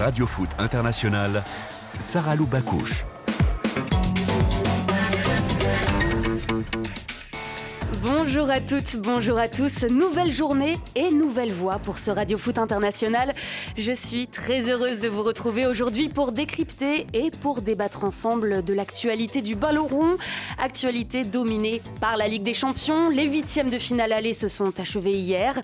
Radio Foot International, Sarah Lou Bonjour à toutes, bonjour à tous. Nouvelle journée et nouvelle voix pour ce Radio Foot International. Je suis très heureuse de vous retrouver aujourd'hui pour décrypter et pour débattre ensemble de l'actualité du ballon rond. Actualité dominée par la Ligue des Champions. Les huitièmes de finale aller se sont achevés hier.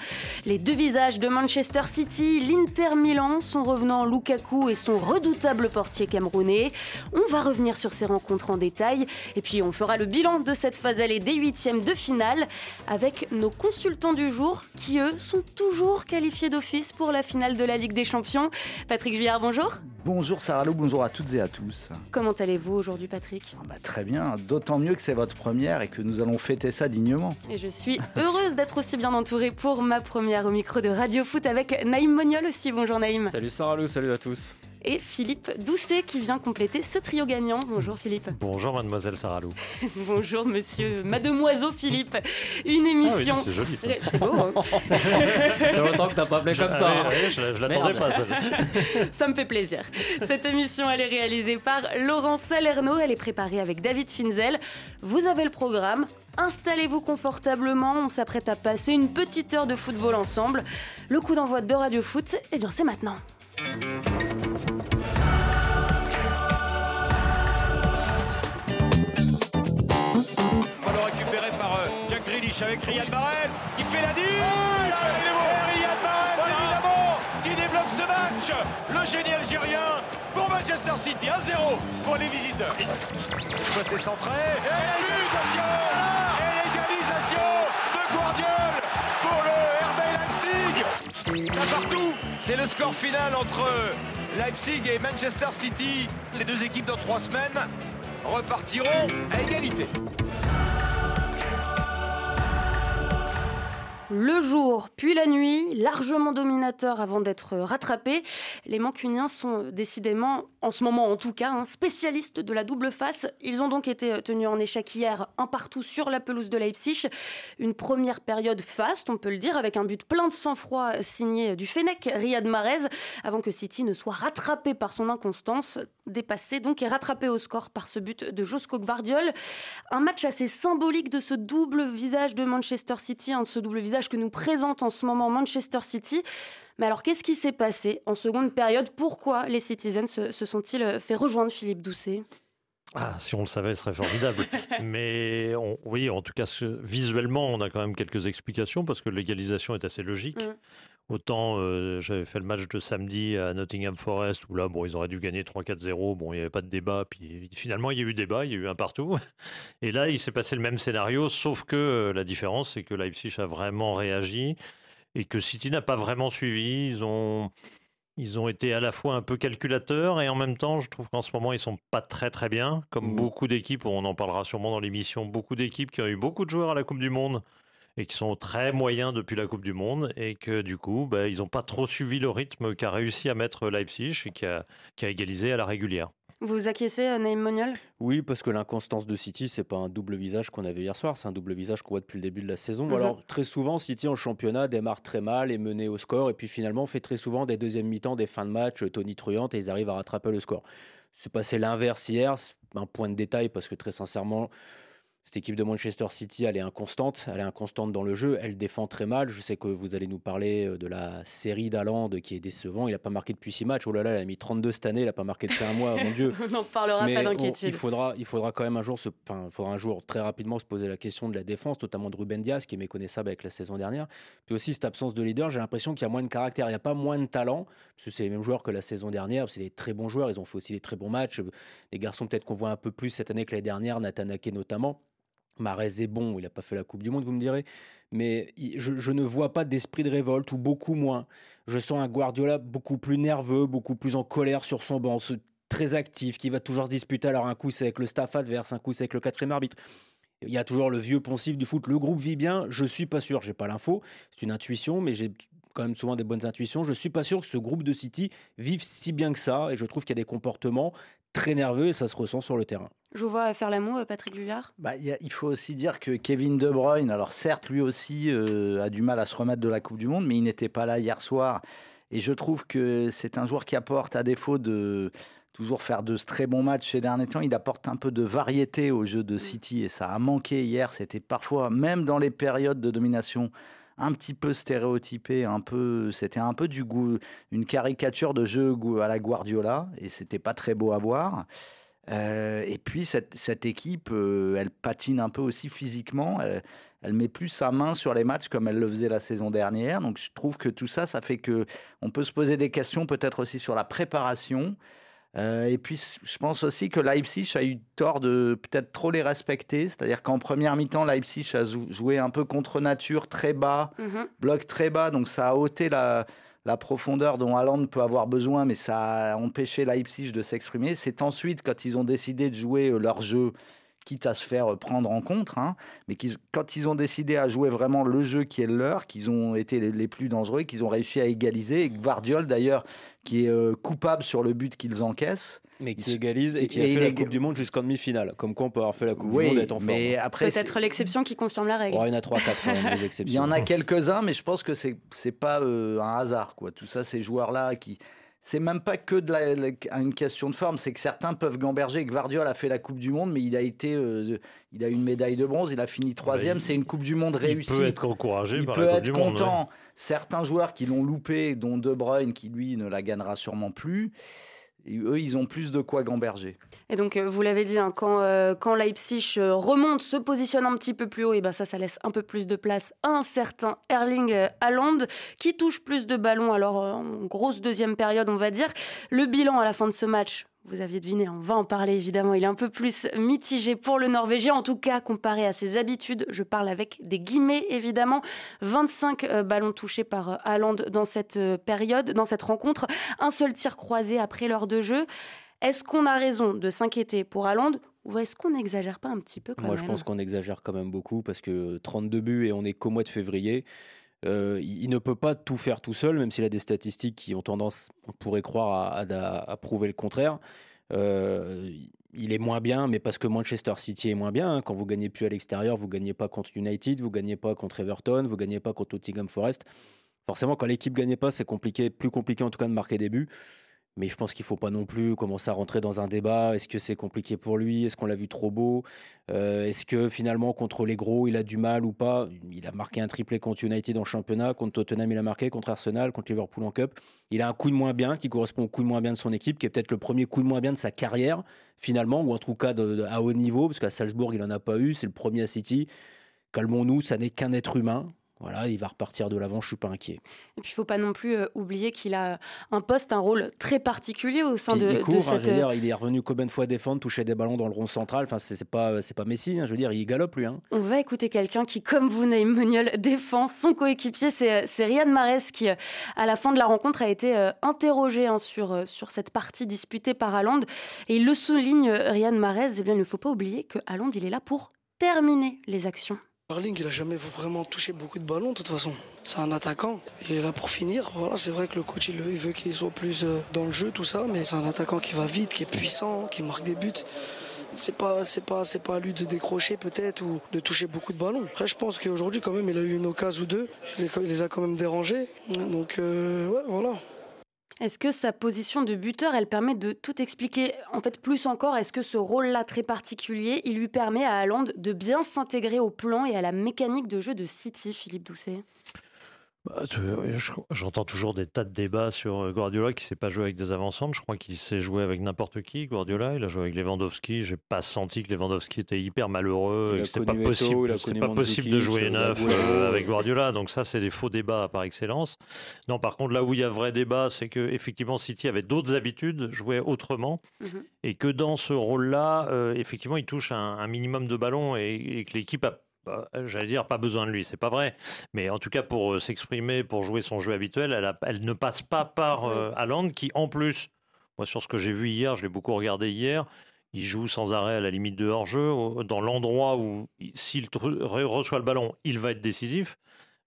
Les deux visages de Manchester City, l'Inter Milan, son revenant Lukaku et son redoutable portier camerounais. On va revenir sur ces rencontres en détail et puis on fera le bilan de cette phase allée des huitièmes de finale avec nos consultants du jour qui, eux, sont toujours qualifiés d'office pour la finale de la Ligue des Champions. Patrick Juillard, bonjour. Bonjour Sarah Lou, bonjour à toutes et à tous. Comment allez-vous aujourd'hui, Patrick? Ah bah, Très bien, d'autant mieux que c'est votre première et que nous allons fêter ça dignement. Et je suis heureuse d'être aussi bien entourée pour ma première au micro de Radio Foot avec Naïm Moniol aussi. Bonjour Naïm. Salut Sarah Lou, salut à tous et Philippe Doucet qui vient compléter ce trio gagnant. Bonjour Philippe. Bonjour mademoiselle Saralou. Bonjour monsieur mademoiselle Philippe. Une émission. Ah c'est joli ça. C'est beau. Hein ça fait longtemps que t'as pas appelé comme ça. Hein. je, l'attendais pas. Ça. ça me fait plaisir. Cette émission elle est réalisée par Laurent Salerno. Elle est préparée avec David Finzel. Vous avez le programme. Installez-vous confortablement, on s'apprête à passer une petite heure de football ensemble. Le coup d'envoi de Radio Foot, eh bien c'est maintenant. Avec Riyad Mahrez qui fait la dive oh. Riyad Mahrez voilà. évidemment qui débloque ce match. Le génie algérien pour Manchester City 1-0 pour les visiteurs. C'est centré. Et l'égalisation. Et l'égalisation de Guardiola pour le RB Leipzig. Ça partout c'est le score final entre Leipzig et Manchester City. Les deux équipes dans trois semaines repartiront à égalité le jour puis la nuit, largement dominateur avant d'être rattrapés. Les Mancuniens sont décidément, en ce moment en tout cas, un spécialistes de la double face. Ils ont donc été tenus en échec hier, un partout sur la pelouse de Leipzig. Une première période faste, on peut le dire, avec un but plein de sang-froid signé du Fennec, Riyad Mahrez, avant que City ne soit rattrapé par son inconstance, dépassé donc et rattrapé au score par ce but de Josko Gvardiol. Un match assez symbolique de ce double visage de Manchester City, hein, ce double visage que nous présente en ce moment Manchester City. Mais alors, qu'est-ce qui s'est passé en seconde période? Pourquoi les Citizens se, sont-ils fait rejoindre Philippe Doucet? Ah, si on le savait, ce serait formidable. Mais oui, en tout cas, visuellement, on a quand même quelques explications parce que l'égalisation est assez logique. Mm. Autant euh, j'avais fait le match de samedi à Nottingham Forest où là, bon, ils auraient dû gagner 3-4-0. Bon, il n'y avait pas de débat. Puis finalement, il y a eu débat, il y a eu un partout. Et là, il s'est passé le même scénario, sauf que euh, la différence, c'est que Leipzig a vraiment réagi et que City n'a pas vraiment suivi. Ils ont, ils ont été à la fois un peu calculateurs et en même temps, je trouve qu'en ce moment, ils sont pas très très bien. Comme mmh. beaucoup d'équipes, on en parlera sûrement dans l'émission, beaucoup d'équipes qui ont eu beaucoup de joueurs à la Coupe du Monde et qui sont très moyens depuis la Coupe du Monde et que du coup, bah, ils n'ont pas trop suivi le rythme qu'a réussi à mettre Leipzig et qui a, qui a égalisé à la régulière. Vous acquiescez, euh, Naïm Moniol? Oui, parce que l'inconstance de City, c'est pas un double visage qu'on avait hier soir, c'est un double visage qu'on voit depuis le début de la saison. Mhm. Alors, très souvent, City en championnat démarre très mal, est mené au score, et puis finalement fait très souvent des deuxièmes mi-temps, des fins de match tonitruantes, et ils arrivent à rattraper le score. C'est passé l'inverse hier, un point de détail, parce que très sincèrement, cette équipe de Manchester City, elle est inconstante, elle est inconstante dans le jeu, elle défend très mal. Je sais que vous allez nous parler euh, de la série d'Aland qui est décevant. Il n'a pas marqué depuis six matchs. Oh là là, il a mis 32 cette année, il n'a pas marqué depuis un mois, mon Dieu. on n'en parlera pas d'inquiétude. Il faudra, il faudra quand même un jour, se, enfin, faudra un jour très rapidement se poser la question de la défense, notamment de Ruben Diaz, qui est méconnaissable avec la saison dernière. Puis aussi cette absence de leader, j'ai l'impression qu'il y a moins de caractère, il n'y a pas moins de talent, parce que c'est les mêmes joueurs que la saison dernière. C'est des très bons joueurs, ils ont fait aussi des très bons matchs. Des garçons peut-être qu'on voit un peu plus cette année que l'année dernière, Nathan Ake notamment. Marez est bon, il n'a pas fait la Coupe du Monde, vous me direz, mais je, ne vois pas d'esprit de révolte, ou beaucoup moins. Je sens un Guardiola beaucoup plus nerveux, beaucoup plus en colère sur son banc, très actif, qui va toujours se disputer. Alors un coup c'est avec le staff adverse, un coup c'est avec le quatrième arbitre. Il y a toujours le vieux poncif du foot. Le groupe vit bien, je suis pas sûr, j'ai pas l'info, c'est une intuition, mais j'ai quand même souvent des bonnes intuitions. Je suis pas sûr que ce groupe de City vive si bien que ça, et je trouve qu'il y a des comportements très nerveux et ça se ressent sur le terrain. Je vous vois faire l'amour, Patrick Juillard. Bah, il faut aussi dire que Kevin De Bruyne, alors certes, lui aussi euh, a du mal à se remettre de la Coupe du Monde, mais il n'était pas là hier soir. Et je trouve que c'est un joueur qui apporte, à défaut de toujours faire de très bons matchs ces derniers temps, il apporte un peu de variété au jeu de City et ça a manqué hier. C'était parfois, même dans les périodes de domination, un petit peu stéréotypé, un peu, c'était un peu du goût, une caricature de jeu à la Guardiola et c'était pas très beau à voir. Euh, et puis cette, équipe, euh, elle patine un peu aussi physiquement. Elle, met plus sa main sur les matchs comme elle le faisait la saison dernière. Donc je trouve que tout ça, ça fait que on peut se poser des questions peut-être aussi sur la préparation. Euh, et puis, je pense aussi que Leipzig a eu tort de peut-être trop les respecter. C'est-à-dire qu'en première mi-temps, Leipzig a joué un peu contre nature, très bas, mhm. bloc très bas. Donc, ça a ôté la, la profondeur dont Haaland peut avoir besoin, mais ça a empêché Leipzig de s'exprimer. C'est ensuite, quand ils ont décidé de jouer euh, leur jeu quitte à se faire prendre en contre, hein, mais quand ils ont décidé à jouer vraiment le jeu qui est leur, qu'ils ont été les, plus dangereux, qu'ils ont réussi à égaliser, et Guardiol d'ailleurs, qui est euh, coupable sur le but qu'ils encaissent. Mais qui égalise et qui a fait la Coupe du Monde jusqu'en demi-finale. Comme quoi on peut avoir fait la Coupe du Monde et être en mais forme. Après, Peut-être l'exception qui confirme la règle. il y en a 3-4 exceptions. Il y en a quelques-uns, mais je pense que c'est n'est pas euh, un hasard. Quoi. Tout ça, ces joueurs-là qui c'est même pas que de la, une question de forme, c'est que certains peuvent gamberger. Guardiola a fait la Coupe du Monde, mais il a été, euh, il a une médaille de bronze, il a fini troisième. c'est une Coupe du Monde réussie. Il peut être encouragé. Il peut être content. Certains joueurs qui l'ont loupé, dont De Bruyne, qui lui ne la gagnera sûrement plus eux, ils ont plus de quoi gamberger. Et donc, euh, vous l'avez dit, hein, quand, euh, quand Leipzig euh, remonte, se positionne un petit peu plus haut, et ben ça, ça laisse un peu plus de place à un certain Erling Haaland, qui touche plus de ballons, alors en grosse deuxième période, on va dire. Le bilan à la fin de ce match, vous aviez deviné, on va en parler évidemment. Il est un peu plus mitigé pour le Norvégien, en tout cas comparé à ses habitudes. Je parle avec des guillemets évidemment. 25 euh, ballons touchés par euh, Haaland dans cette euh, période, dans cette rencontre. Un seul tir croisé après l'heure de jeu. Est-ce qu'on a raison de s'inquiéter pour Haaland ou est-ce qu'on n'exagère pas un petit peu quand Moi, je pense qu'on exagère quand même beaucoup parce que 32 buts et on est qu'au mois de février. Il ne peut pas tout faire tout seul, même s'il a des statistiques qui ont tendance, on pourrait croire, à, prouver le contraire. Euh, il est moins bien, mais parce que Manchester City est moins bien. Hein. Quand vous gagnez plus à l'extérieur, vous gagnez pas contre United, vous gagnez pas contre Everton, vous gagnez pas contre Nottingham Forest. Forcément, quand l'équipe gagne pas, c'est compliqué, plus compliqué en tout cas de marquer des buts. Mais je pense qu'il ne faut pas non plus commencer à rentrer dans un débat. Est-ce que c'est compliqué pour lui? Est-ce qu'on l'a vu trop beau? Euh, Est-ce que finalement, contre les gros, il a du mal ou pas? Il a marqué un triplé contre United en championnat. Contre Tottenham, il a marqué. Contre Arsenal, contre Liverpool en Cup. Il a un coup de moins bien qui correspond au coup de moins bien de son équipe, qui est peut-être le premier coup de moins bien de sa carrière, finalement, ou en tout cas à haut niveau, parce qu'à Salzbourg, il n'en a pas eu. C'est le premier à City. Calmons-nous, ça n'est qu'un être humain. Voilà, il va repartir de l'avant, je suis pas inquiet. Et puis il faut pas non plus euh, oublier qu'il a un poste, un rôle très particulier au sein de, il court, hein, cette... dire, il est revenu combien de fois défendre, toucher des ballons dans le rond central. Enfin, c'est pas c'est pas Messi. Hein, je veux dire, il galope lui. Hein. On va écouter quelqu'un qui, comme vous, Naïm Moniol, défend son coéquipier. C'est Riyad Mahrez qui, à la fin de la rencontre, a été euh, interrogé sur euh, sur cette partie disputée par Haaland. Et il le souligne, Riyad Mahrez. Eh bien, il ne faut pas oublier que Haaland, il est là pour terminer les actions. Arling, il a jamais vraiment touché beaucoup de ballons de toute façon. C'est un attaquant. Il est là pour finir. Voilà, c'est vrai que le coach il, veut qu'il soit plus euh, dans le jeu, tout ça, mais c'est un attaquant qui va vite, qui est puissant, qui marque des buts. C'est pas, c'est pas, c'est pas à lui de décrocher peut-être ou de toucher beaucoup de ballons. Après, je pense qu'aujourd'hui quand même, il a eu une occasion ou deux. Il les a quand même dérangés. Donc euh, ouais, voilà. Est-ce que sa position de buteur, elle permet de tout expliquer? En fait, plus encore, est-ce que ce rôle-là très particulier, il lui permet à Haaland de bien s'intégrer au plan et à la mécanique de jeu de City, Philippe Doucet? J'entends toujours des tas de débats sur euh, Guardiola qui ne sait pas jouer avec des avancantes. Je crois qu'il sait jouer avec n'importe qui. Guardiola, il a joué avec Lewandowski. J'ai pas senti que Lewandowski était hyper malheureux. C'était pas possible. Pas possible de jouer neuf euh, avec Guardiola. Donc ça, c'est des faux débats par excellence. Non, par contre, là où il y a vrai débat, c'est que effectivement City avait d'autres habitudes, jouait autrement, mhm. et que dans ce rôle-là, euh, effectivement, il touche un, minimum de ballons et, et que l'équipe a bah, j'allais dire, pas besoin de lui, c'est pas vrai. Mais en tout cas, pour euh, s'exprimer, pour jouer son jeu habituel, elle, ne passe pas par euh, qui en plus, moi sur ce que j'ai vu hier, je l'ai beaucoup regardé hier, il joue sans arrêt à la limite de hors-jeu, dans l'endroit où s'il reçoit le ballon, il va être décisif.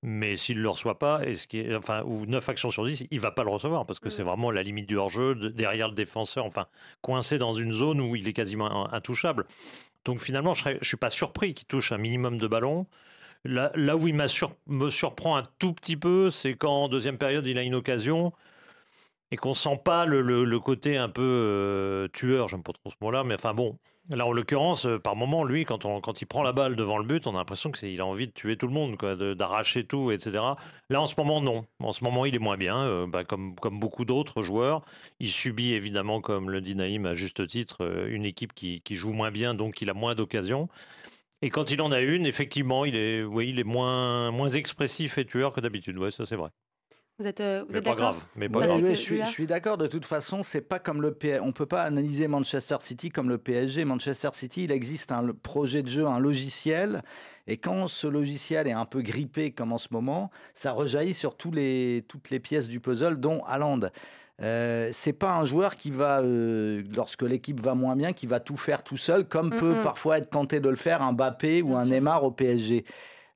Mais s'il ne le reçoit pas, et ce qui est, enfin, ou 9 actions sur 10, il va pas le recevoir parce que c'est vraiment la limite du hors-jeu, derrière le défenseur, enfin, coincé dans une zone où il est quasiment intouchable. Donc finalement, je ne suis pas surpris qu'il touche un minimum de ballons, Là, où il me surprend un tout petit peu, c'est quand en deuxième période, il a une occasion et qu'on sent pas le, côté un peu euh, tueur, j'aime pas trop ce mot-là, mais enfin bon, là en l'occurrence, euh, par moment, lui, quand, on, quand il prend la balle devant le but, on a l'impression qu'il a envie de tuer tout le monde, d'arracher tout, etc. Là en ce moment, non. En ce moment, il est moins bien, euh, bah, comme, beaucoup d'autres joueurs. Il subit évidemment, comme le dit Naïm à juste titre, une équipe qui, qui joue moins bien, donc il a moins d'occasions. Et quand il en a une, effectivement, il est, oui, il est moins, moins expressif et tueur que d'habitude. Oui, ça c'est vrai. Vous êtes, euh, vous mais pas grave. Mais pas grave. je, suis, je suis d'accord. De toute façon, c'est pas comme le PSG. On peut pas analyser Manchester City comme le PSG. Manchester City, il existe un projet de jeu, un logiciel. Et quand ce logiciel est un peu grippé comme en ce moment, ça rejaillit sur tous les, toutes les pièces du puzzle, dont Haaland. Euh, c'est pas un joueur qui va, euh, lorsque l'équipe va moins bien, qui va tout faire tout seul, comme peut parfois être tenté de le faire un Mbappé ou un Neymar au PSG.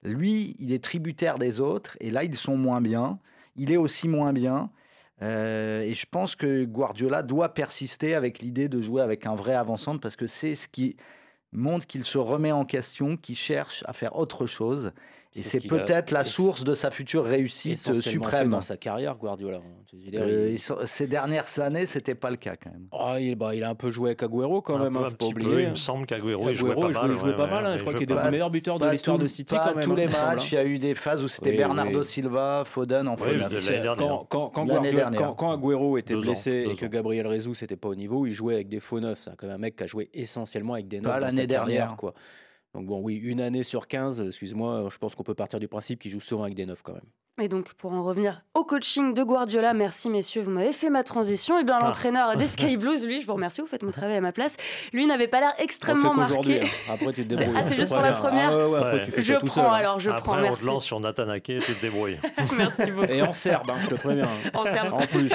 Lui, il est tributaire des autres, et là, ils sont moins bien il est aussi moins bien. Euh, et je pense que Guardiola doit persister avec l'idée de jouer avec un vrai avant-centre parce que c'est ce qui montre qu'il se remet en question, qu'il cherche à faire autre chose. Et c'est peut-être la source de sa future réussite euh, suprême. dans sa carrière, Guardiola. Euh, ces dernières années, c'était pas le cas quand même. Ah, il, bah, il, a un peu joué avec Agüero quand même, hein, un petit peu, il me semble qu'Agüero jouait pas mal. Jouait pas mal hein. je crois qu'il est le meilleur buteur de l'histoire de City pas quand même. tous les matchs, il y a eu des phases où c'était Bernardo Silva, Foden en oui, Quand, Agüero était blessé et que Gabriel Jesus n'était pas au niveau, il jouait avec des faux neufs. C'est quand même un mec qui a joué essentiellement avec des neufs. l'année dernière. quoi. Donc bon, oui, une année sur 15, excuse-moi, je pense qu'on peut partir du principe qu'il joue souvent avec des neufs quand même. Et donc, pour en revenir au coaching de Guardiola, merci messieurs, vous m'avez fait ma transition. Et eh bien, ah. l'entraîneur des Sky Blues, lui, je vous remercie, vous faites mon travail à ma place. Lui n'avait pas l'air extrêmement marqué. Hein. Après, tu te débrouilles. Ah, c'est juste pour la première ah, Je prends hein. alors, je Après, prends. Merci. on te lance sur Nathan Ake, tu te débrouilles. merci beaucoup. Et en serbe, hein, je te préviens. En serbe. En plus.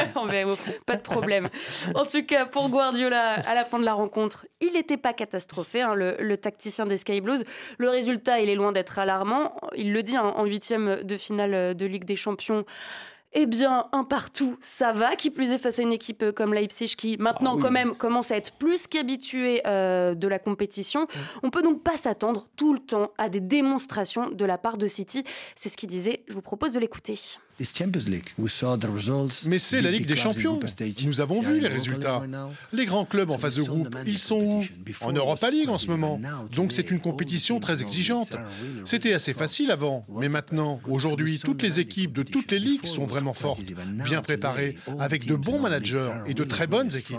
pas de problème. En tout cas, pour Guardiola, à la fin de la rencontre, il n'était pas catastrophé, le, le, tacticien des Sky Blues. Le résultat, il est loin d'être alarmant. Il le dit en huitième de finale de Ligue des Champions. Eh bien, un partout, ça va. Qui plus est face à une équipe euh, comme Leipzig qui maintenant ah quand même commence à être plus qu'habituée euh, de la compétition. On peut donc pas s'attendre tout le temps à des démonstrations de la part de City. C'est ce qu'il disait. Je vous propose de l'écouter. Mais c'est la Ligue des Champions. Nous avons vu les résultats. Les grands clubs en phase de groupe, ils sont où En Europa League en ce moment. Donc c'est une compétition très exigeante. C'était assez facile avant, mais maintenant, aujourd'hui, toutes les équipes de toutes les ligues sont vraiment fortes, bien préparées, avec de bons managers et de très bonnes équipes.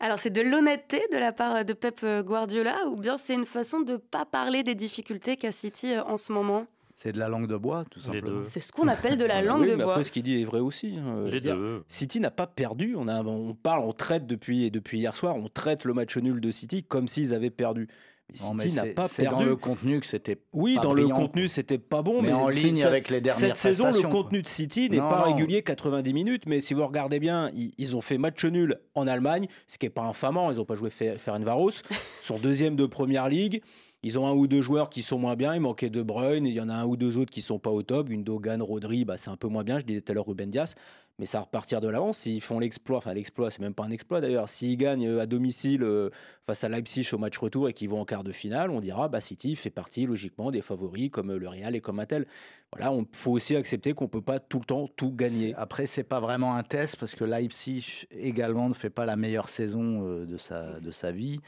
Alors c'est de l'honnêteté de la part de Pep Guardiola ou bien c'est une façon de ne pas parler des difficultés qu'a City en ce moment? C'est de la langue de bois, tout simplement. C'est ce qu'on appelle de la langue de bois. Après, ce qu'il dit est vrai aussi. Hein. Les deux. City n'a pas perdu. On, a, on parle, on traite depuis, depuis hier soir, on traite le match nul de City comme s'ils avaient perdu. Mais City n'a pas perdu. C'est dans le contenu que c'était. Oui, dans le contenu, c'était pas bon. Mais, en ligne avec les dernières Cette saison, le contenu de City n'est pas régulier 90 minutes. Mais si vous regardez bien, ils, ont fait match nul en Allemagne, ce qui n'est pas infamant. Ils n'ont pas joué Ferencvaros. sont deuxième de première ligue. Ils ont un ou deux joueurs qui sont moins bien. Il manquait De Bruyne. Il y en a un ou deux autres qui sont pas au top. Gundogan, Rodri, bah, c'est un peu moins bien. Je disais tout à l'heure Ruben Dias. Mais ça va repartir de l'avance. S'ils font l'exploit, enfin l'exploit, c'est même pas un exploit d'ailleurs. S'ils gagnent euh, à domicile euh, face à Leipzig au match retour et qu'ils vont en quart de finale, on dira bah City fait partie logiquement des favoris comme euh, le Real et comme un tel. Voilà, on faut aussi accepter qu'on peut pas tout le temps tout gagner. Après, c'est pas vraiment un test parce que Leipzig également ne fait pas la meilleure saison de sa de sa vie.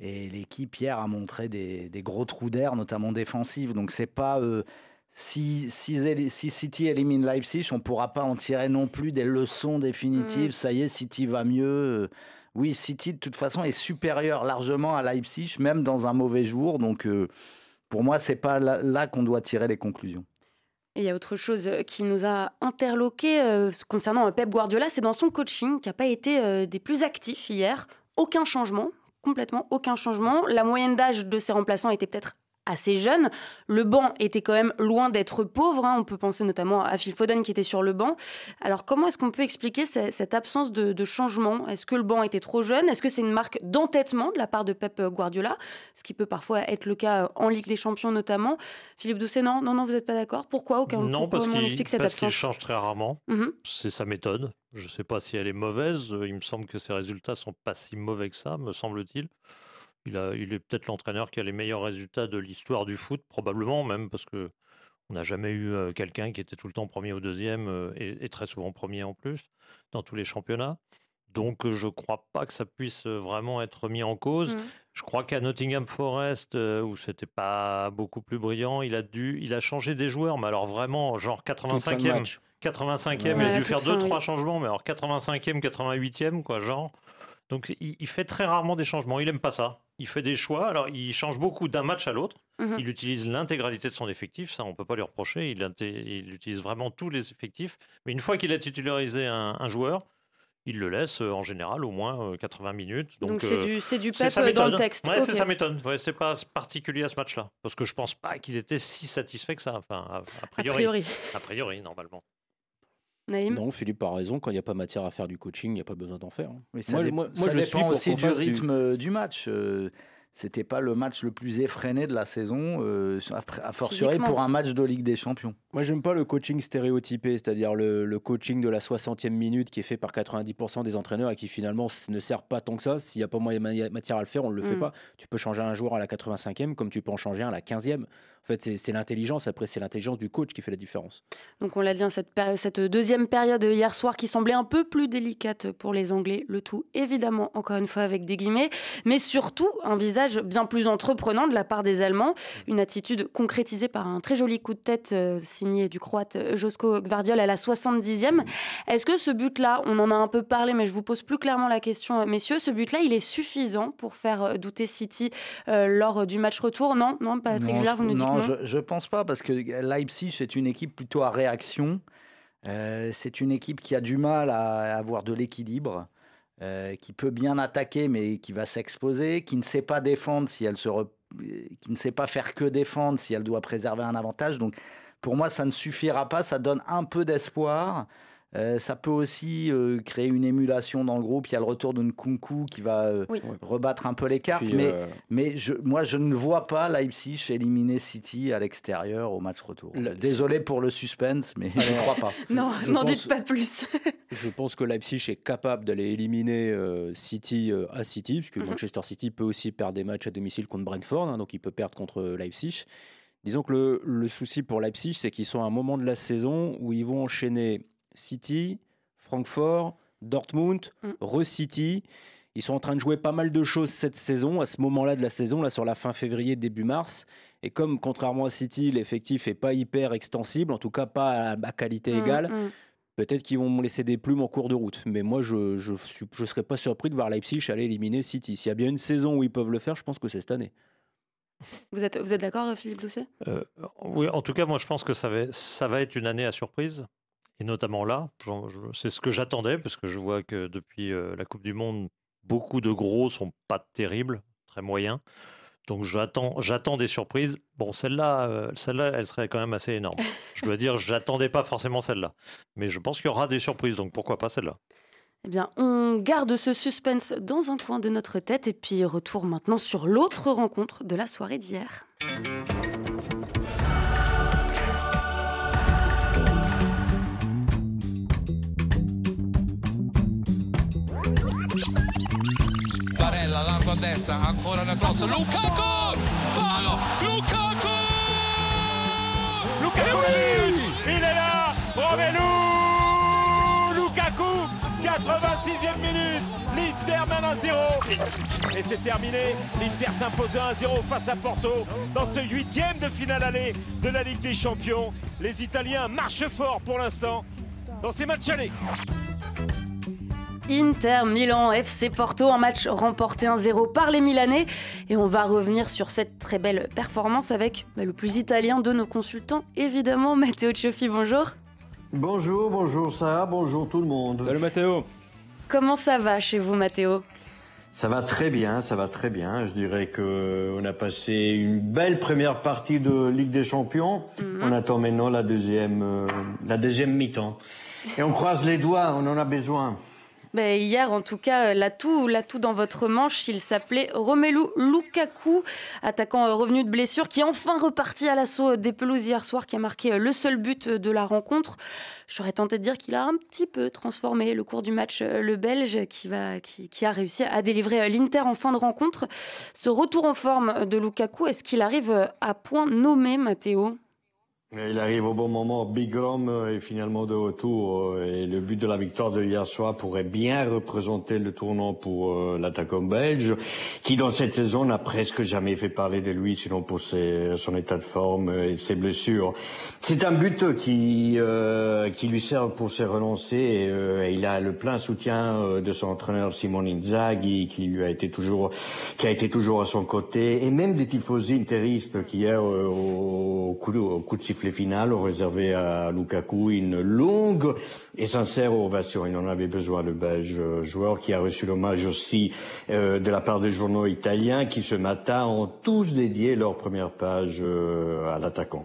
Et l'équipe hier a montré des, gros trous d'air, notamment défensifs. Donc c'est pas euh, si, si, City élimine Leipzig, on pourra pas en tirer non plus des leçons définitives. Mm. Ça y est, City va mieux. Oui, City de toute façon est supérieur largement à Leipzig, même dans un mauvais jour. Donc euh, pour moi, c'est pas là, qu'on doit tirer les conclusions. il y a autre chose euh, qui nous a interloqué concernant Pep Guardiola, c'est dans son coaching qui n'a pas été des plus actifs hier. Aucun changement, complètement aucun changement. La moyenne d'âge de ses remplaçants était peut-être assez jeune. Le banc était quand même loin d'être pauvre. Hein. On peut penser notamment à Phil Foden qui était sur le banc. Alors comment est-ce qu'on peut expliquer cette absence de, changement? Est-ce que le banc était trop jeune? Est-ce que c'est une marque d'entêtement de la part de Pep Guardiola? Ce qui peut parfois être le cas en Ligue des Champions notamment. Philippe Doucet, non, non, non, vous n'êtes pas d'accord? Pourquoi? Aucun Non, pourquoi parce qu'il change très rarement. Mhm. C'est sa méthode. Je ne sais pas si elle est mauvaise. Il me semble que ses résultats sont pas si mauvais que ça, me semble-t-il. Il, a, il est peut-être l'entraîneur qui a les meilleurs résultats de l'histoire du foot, probablement même parce que on n'a jamais eu quelqu'un qui était tout le temps premier ou deuxième et, très souvent premier en plus dans tous les championnats. Donc je ne crois pas que ça puisse vraiment être mis en cause. Mmh. Je crois qu'à Nottingham Forest, où c'était pas beaucoup plus brillant, il a dû, il a changé des joueurs, mais alors vraiment genre 85e, 85e, il a dû faire deux trois changements, mais alors 85e, 88e quoi, genre. Donc il, fait très rarement des changements. Il aime pas ça. Il fait des choix. Alors il change beaucoup d'un match à l'autre. Mhm. Il utilise l'intégralité de son effectif. Ça, on peut pas lui reprocher. Il, il, utilise vraiment tous les effectifs. Mais une fois qu'il a titularisé un, joueur, il le laisse euh, en général au moins 80 euh, minutes. Donc c'est du, du pep dans le texte. Ouais, c'est sa méthode. Ouais, c'est pas particulier à ce match-là. Parce que je pense pas qu'il était si satisfait que ça. Enfin, a, priori. A priori, a priori normalement. Non, Philippe a raison. Quand il n'y a pas matière à faire du coaching, il n'y a pas besoin d'en faire. Mais ça, moi, ça je dépend aussi du rythme du, match. Euh, c'était pas le match le plus effréné de la saison, euh, a fortiori pour un match de Ligue des Champions. Moi, j'aime pas le coaching stéréotypé, c'est-à-dire le, coaching de la 60e minute qui est fait par 90% des entraîneurs et qui finalement ne sert pas tant que ça. S'il n'y a pas moyen matière à le faire, on ne le fait mm. pas. Tu peux changer un joueur à la 85e comme tu peux en changer un à la 15e. En fait, c'est l'intelligence. Après, c'est l'intelligence du coach qui fait la différence. Donc, on l'a dit, hein, cette, cette deuxième période hier soir qui semblait un peu plus délicate pour les Anglais. Le tout, évidemment, encore une fois, avec des guillemets, mais surtout un visage bien plus entreprenant de la part des Allemands. Une attitude concrétisée par un très joli coup de tête euh, signé du Croate euh, Josko Gvardiol à la 70e. Est-ce que ce but-là, on en a un peu parlé, mais je vous pose plus clairement la question, messieurs, ce but-là, il est suffisant pour faire euh, douter City lors du match retour? Non, non, Patrick Villard, vous nous dites je ne pense pas, parce que Leipzig est une équipe plutôt à réaction. Euh, c'est une équipe qui a du mal à avoir de l'équilibre, euh, qui peut bien attaquer, mais qui va s'exposer, qui ne sait pas défendre si elle se qui ne sait pas faire que défendre si elle doit préserver un avantage. Donc, pour moi, ça ne suffira pas. Ça donne un peu d'espoir. Euh, ça peut aussi euh, créer une émulation dans le groupe. Il y a le retour de Nkunku qui va euh, rebattre un peu les cartes. mais mais je, moi, je ne vois pas Leipzig éliminer City à l'extérieur au match retour. Désolé pour le suspense, mais je ne crois pas. non, n'en dites pas plus. je pense que Leipzig est capable d'aller éliminer City à City, puisque mhm. Manchester City peut aussi perdre des matchs à domicile contre Brentford, hein, donc il peut perdre contre Leipzig. Disons que le, le souci pour Leipzig, c'est qu'ils sont à un moment de la saison où ils vont enchaîner City, Francfort, Dortmund, mm. Re-City. Ils sont en train de jouer pas mal de choses cette saison, à ce moment-là de la saison, là sur la fin février, début mars. Et comme, contrairement à City, l'effectif n'est pas hyper extensible, en tout cas pas à, qualité mm, égale, mm. peut-être qu'ils vont me laisser des plumes en cours de route. Mais moi, je ne je, je, serais pas surpris de voir Leipzig aller éliminer City. S'il y a bien une saison où ils peuvent le faire, je pense que c'est cette année. Vous êtes, vous êtes d'accord, Philippe Doucet? Euh, Oui, en tout cas, moi, je pense que ça va, ça va être une année à surprise. Et notamment là, c'est ce que j'attendais, parce que je vois que depuis euh, la Coupe du Monde, beaucoup de gros sont pas terribles, très moyens. Donc j'attends, j'attends des surprises. Bon, celle-là, euh, celle-là, elle serait quand même assez énorme. Je dois dire, j'attendais pas forcément celle-là, mais je pense qu'il y aura des surprises. Donc pourquoi pas celle-là eh bien, on garde ce suspense dans un coin de notre tête et puis retour maintenant sur l'autre rencontre de la soirée d'hier. Destra, ancora una cross, Lukaku! Palo! Lukaku! Lukaku Il est là Romelu Lukaku 86e minute L'Inter mène 1-0 Et c'est terminé L'Inter s'impose 1-0 face à Porto dans ce huitième de finale aller de la Ligue des Champions. Les Italiens marchent fort pour l'instant dans ces matchs allés. Inter Milan FC Porto, un match remporté 1-0 par les Milanais. Et on va revenir sur cette très belle performance avec bah, le plus italien de nos consultants, évidemment, Matteo Cioffi. Bonjour. Bonjour, bonjour ça, bonjour tout le monde. Salut Matteo. Comment ça va chez vous, Matteo? Ça va très bien, ça va très bien. Je dirais que on a passé une belle première partie de Ligue des Champions. Mhm. On attend maintenant la deuxième, euh, la deuxième mi-temps. Et on croise les doigts, on en a besoin. Hier, en tout cas, l'atout, l'atout dans votre manche, il s'appelait Romelu Lukaku, attaquant euh, revenu de blessure, qui est enfin reparti à l'assaut des pelouses hier soir, qui a marqué euh, le seul but de la rencontre. J'aurais tenté de dire qu'il a un petit peu transformé le cours du match, euh, le Belge, qui a réussi à délivrer l'Inter en fin de rencontre. Ce retour en forme de Lukaku, est-ce qu'il arrive à point nommé, Matteo? Il arrive au bon moment. Big Rom est finalement de retour euh, et le but de la victoire de hier soir pourrait bien représenter le tournant pour euh, l'attaquant belge qui dans cette saison n'a presque jamais fait parler de lui sinon pour ses, son état de forme et ses blessures. C'est un but qui euh, qui lui sert pour se relancer et, il a le plein soutien de son entraîneur Simon Inzaghi qui lui a été toujours qui a été toujours à son côté et même des tifosi interistes qui hier au, coup de, au coup de sifflet final réservé à Lukaku une longue et sincère ovation. Il en avait besoin, le Belge euh, joueur qui a reçu l'hommage aussi euh, de la part des journaux italiens qui ce matin ont tous dédié leur première page euh, à l'attaquant.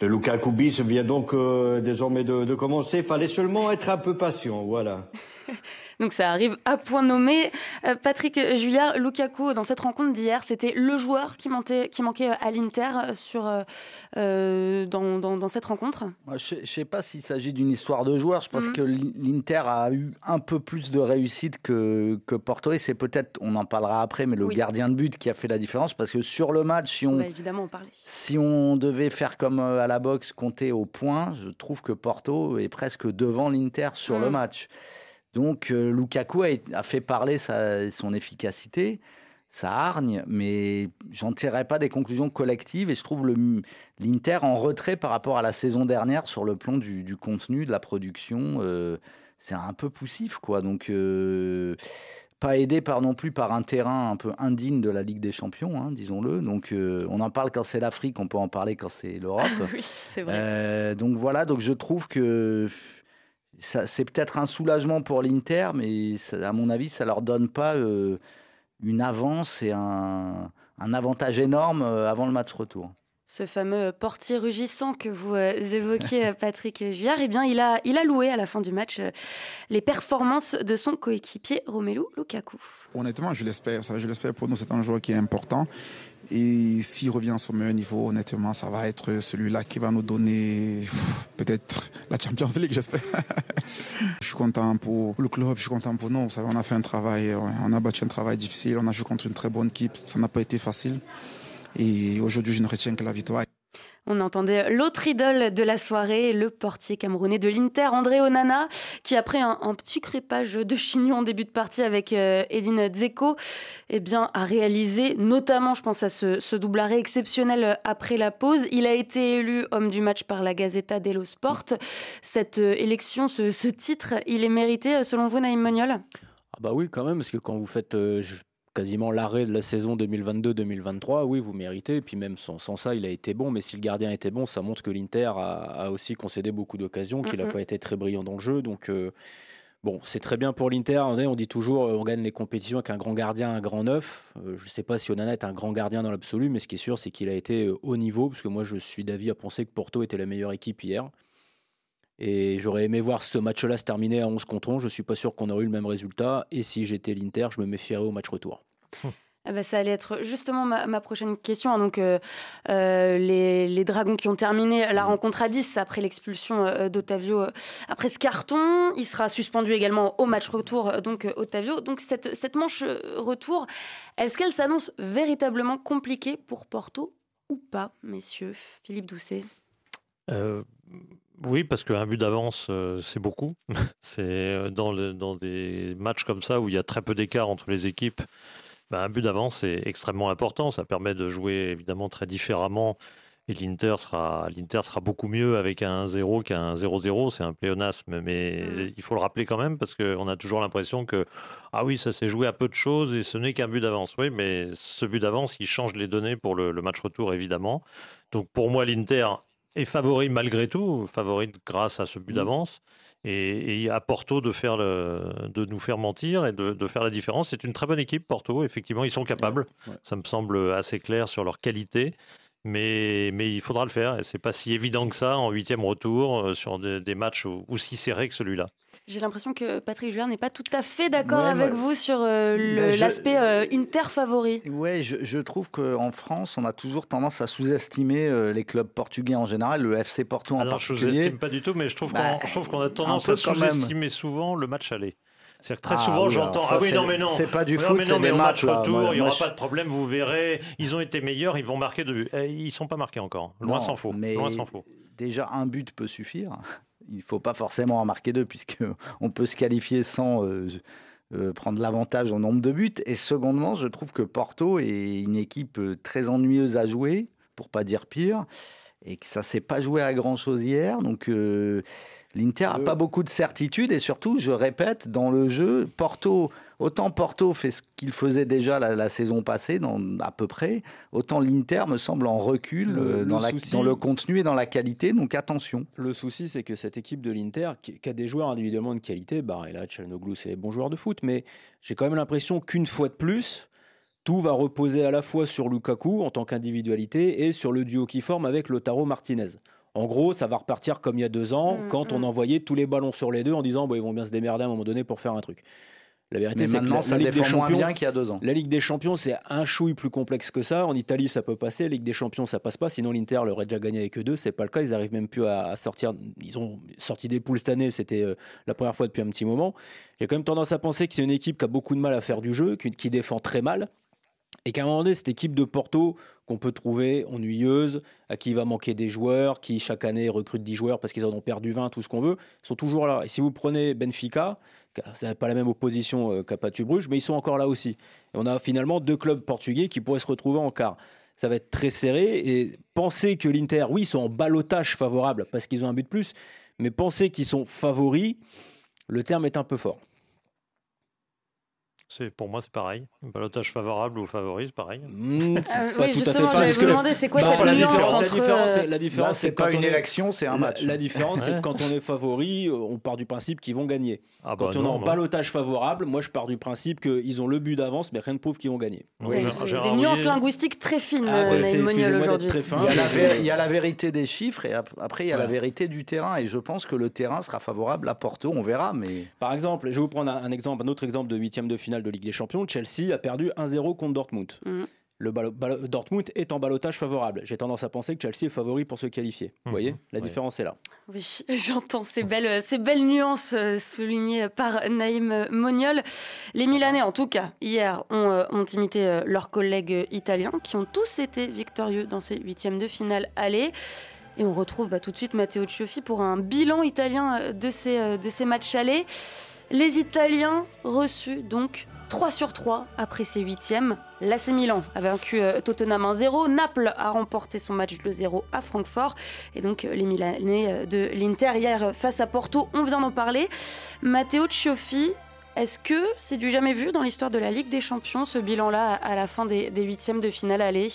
Le Lukaku bis vient donc désormais de, de commencer. Fallait seulement être un peu patient, voilà. Donc ça arrive à point nommé. Euh, Patrick Julien Lukaku, dans cette rencontre d'hier, c'était le joueur qui, manquait, qui manquait à l'Inter sur, euh, dans, dans, cette rencontre? Je ne sais pas s'il s'agit d'une histoire de joueur. Je pense mhm. que l'Inter a eu un peu plus de réussite que, que Porto. Et c'est peut-être, on en parlera après, mais le gardien de but qui a fait la différence. Parce que sur le match, si on, évidemment si on devait faire comme euh, à la boxe, compter au point, je trouve que Porto est presque devant l'Inter sur le mhm. match. Donc euh, Lukaku a, fait parler son efficacité, sa hargne, mais j'en tirerai pas des conclusions collectives et je trouve l'Inter en retrait par rapport à la saison dernière sur le plan du, contenu, de la production. Euh, c'est un peu poussif, quoi. Donc euh, pas aidé par non plus par un terrain un peu indigne de la Ligue des Champions, hein, disons-le. Donc on en parle quand c'est l'Afrique, on peut en parler quand c'est l'Europe. oui, c'est vrai. donc voilà, donc je trouve que c'est peut-être un soulagement pour l'Inter, mais à mon avis, ça leur donne pas euh, une avance et un, avantage énorme euh, avant le match retour. Ce fameux portier rugissant que vous euh, évoquiez, Patrick Juillard, eh bien, il a, il a loué à la fin du match les performances de son coéquipier Romelu Lukaku. Honnêtement, je l'espère. Je l'espère pour nous. C'est un joueur qui est important. Et s'il revient à son meilleur niveau, honnêtement, ça va être celui-là qui va nous donner peut-être la Champions League, j'espère. je suis content pour le club, je suis content pour nous. on a fait un travail, on a battu un travail difficile, on a joué contre une très bonne équipe. Ça n'a pas été facile. Et aujourd'hui, je ne retiens que la victoire. On entendait l'autre idole de la soirée, le portier camerounais de l'Inter, André Onana, qui après un, petit crépage de chignon en début de partie avec euh, Edine Dzeko, eh a réalisé, notamment, je pense à ce, double arrêt exceptionnel après la pause. Il a été élu homme du match par la Gazeta dello Sport. Cette euh, élection, ce, titre, il est mérité selon vous, Naïm Moniol? Ah bah oui, quand même, parce que quand vous faites, euh, quasiment l'arrêt de la saison 2022-2023, oui, vous méritez. Et puis même sans, ça, il a été bon. Mais si le gardien était bon, ça montre que l'Inter a, aussi concédé beaucoup d'occasions, qu'il n'a pas été très brillant dans le jeu. Donc euh, bon, c'est très bien pour l'Inter. On dit toujours, euh, on gagne les compétitions avec un grand gardien, un grand neuf. Euh, je ne sais pas si Onana est un grand gardien dans l'absolu, mais ce qui est sûr, c'est qu'il a été au niveau. Parce que moi, je suis d'avis à penser que Porto était la meilleure équipe hier. Et j'aurais aimé voir ce match-là se terminer à 11 contre 11. Je ne suis pas sûr qu'on aurait eu le même résultat. Et si j'étais l'Inter, je me méfierais au match retour. Ah bah, ça allait être justement ma, prochaine question. Hein. Donc, euh, euh, les, Dragons qui ont terminé la rencontre à 10 après l'expulsion euh, d'Otavio après ce carton. Il sera suspendu également au match retour, donc Otavio. Donc, cette, cette manche retour, est-ce qu'elle s'annonce véritablement compliquée pour Porto ou pas, messieurs? Philippe Doucet oui, parce qu'un but d'avance, euh, c'est beaucoup. c'est euh, dans, dans, des matchs comme ça où il y a très peu d'écart entre les équipes. Ben, un but d'avance est extrêmement important. Ça permet de jouer évidemment très différemment. Et l'Inter sera, l'Inter sera beaucoup mieux avec un 0 qu'un 0-0. C'est un pléonasme, mais mmh. il faut le rappeler quand même parce qu'on a toujours l'impression que ah oui, ça s'est joué à peu de choses et ce n'est qu'un but d'avance. Oui, mais ce but d'avance, il change les données pour le match retour évidemment. Donc pour moi, l'Inter est favori malgré tout, favori grâce à ce but mmh. d'avance. Et, à Porto de, faire le, de nous faire mentir et de, faire la différence. C'est une très bonne équipe, Porto. Effectivement, ils sont capables. Ça me semble assez clair sur leur qualité. Mais, mais il faudra le faire. Et c'est pas si évident que ça en huitième retour sur des, matchs aussi serrés que celui-là. J'ai l'impression que Patrick Jouer n'est pas tout à fait d'accord avec vous sur ben l'aspect Inter favori. Oui, je, je, trouve qu'en France, on a toujours tendance à sous-estimer les clubs portugais en général, le FC Porto en Alors, particulier. Je ne sous-estime pas du tout, mais je trouve bah, qu'on a tendance à sous-estimer souvent le match aller. C'est-à-dire que très ah souvent, j'entends Ah oui, non, mais non. C'est pas du foot, c'est des matchs. retour, il n'y aura pas de problème, vous verrez. Ils ont été meilleurs, ils vont marquer de buts. Eh, ils ne sont pas marqués encore. Loin s'en faut. Mais Loin s'en faut. Déjà, un but peut suffire. Il ne faut pas forcément en marquer deux, puisqu'on peut se qualifier sans. Euh, euh, prendre l'avantage en nombre de buts. Et secondement, je trouve que Porto est une équipe euh, très ennuyeuse à jouer, pour pas dire pire et que ça s'est pas joué à grand chose hier. Donc l'Inter a pas beaucoup de certitude et surtout, je répète, dans le jeu, Porto, autant Porto fait ce qu'il faisait déjà la, saison passée, dans, à peu près, autant l'Inter me semble en recul euh, dans, la, dans, le contenu et dans la qualité. Donc attention. Le souci, c'est que cette équipe de l'Inter, qui, a des joueurs individuellement de qualité, et là, Chalnoglou, c'est bon joueur de foot, mais j'ai quand même l'impression qu'une fois de plus, tout va reposer à la fois sur Lukaku en tant qu'individualité et sur le duo qui forme avec Lotaro Martinez. En gros, ça va repartir comme il y a deux ans, mm, quand on mm. envoyait tous les ballons sur les deux en disant bah, ils vont bien se démerder à un moment donné pour faire un truc. La vérité, c'est que la, ça Ligue des Champions, bien qu'il y a deux ans. La Ligue des Champions, c'est un chouille plus complexe que ça. En Italie, ça peut passer. La Ligue des Champions, ça passe pas. Sinon, l'Inter l'aurait déjà gagné avec eux deux. C'est pas le cas. Ils arrivent même plus à, sortir. Ils ont sorti des poules cette année. C'était euh, la première fois depuis un petit moment. J'ai quand même tendance à penser que c'est une équipe qui a beaucoup de mal à faire du jeu, qui défend très mal. Et qu'à un moment donné, cette équipe de Porto qu'on peut trouver ennuyeuse, à qui il va manquer des joueurs, qui chaque année recrute 10 joueurs parce qu'ils en ont perdu 20, tout ce qu'on veut, sont toujours là. Et si vous prenez Benfica, ce n'est pas la même opposition euh, qu'à Patu Bruges, mais ils sont encore là aussi. Et on a finalement deux clubs portugais qui pourraient se retrouver en quart. Ça va être très serré. Et penser que l'Inter, oui, ils sont en balotage favorable parce qu'ils ont un but de plus, mais penser qu'ils sont favoris, le terme est un peu fort pour moi, c'est pareil. Balotage favorable ou favori, c'est pareil. Mmh, ah, oui, justement, j'allais vous demander c'est quoi bah, cette la nuance différence, entre... La différence, c'est pas une élection, c'est un match. La, différence, c'est que quand on est favori, on part du principe qu'ils vont gagner. Ah quand bah on est en balotage favorable, moi, je pars du principe qu'ils ont le but d'avance, mais rien ne prouve qu'ils vont gagner. Oui, des nuances linguistiques très fines, ah, aujourd'hui. Il y a la vérité des chiffres et après, il y a la vérité du terrain. Et je pense que le terrain sera favorable à Porto, on verra. Mais Par exemple, je vais vous prendre un exemple, un autre exemple de huitième de finale de Ligue des Champions, Chelsea a perdu 1-0 contre Dortmund. Mm. Le Dortmund est en balotage favorable. J'ai tendance à penser que Chelsea est favori pour se qualifier. Vous mm. voyez, la différence est là. Oui, j'entends ces belles, ces belles nuances euh, soulignées par Naïm Moniol. Les Milanais, en tout cas, hier, ont, euh, ont imité euh, leurs collègues italiens qui ont tous été victorieux dans ces huitièmes de finale aller. Et on retrouve bah, tout de suite Matteo Cioffi pour un bilan italien de ces, de ces matchs allés. Les Italiens reçus donc 3 sur 3 après ses huitièmes. L'AC Milan a vaincu euh, Tottenham 1-0. Naples a remporté son match de 0 à Francfort. Et donc euh, les Milanais euh, de l'Inter hier face à Porto, on vient d'en parler. Matteo Cioffi, est-ce que c'est du jamais vu dans l'histoire de la Ligue des Champions, ce bilan-là à la fin des, huitièmes de finale aller?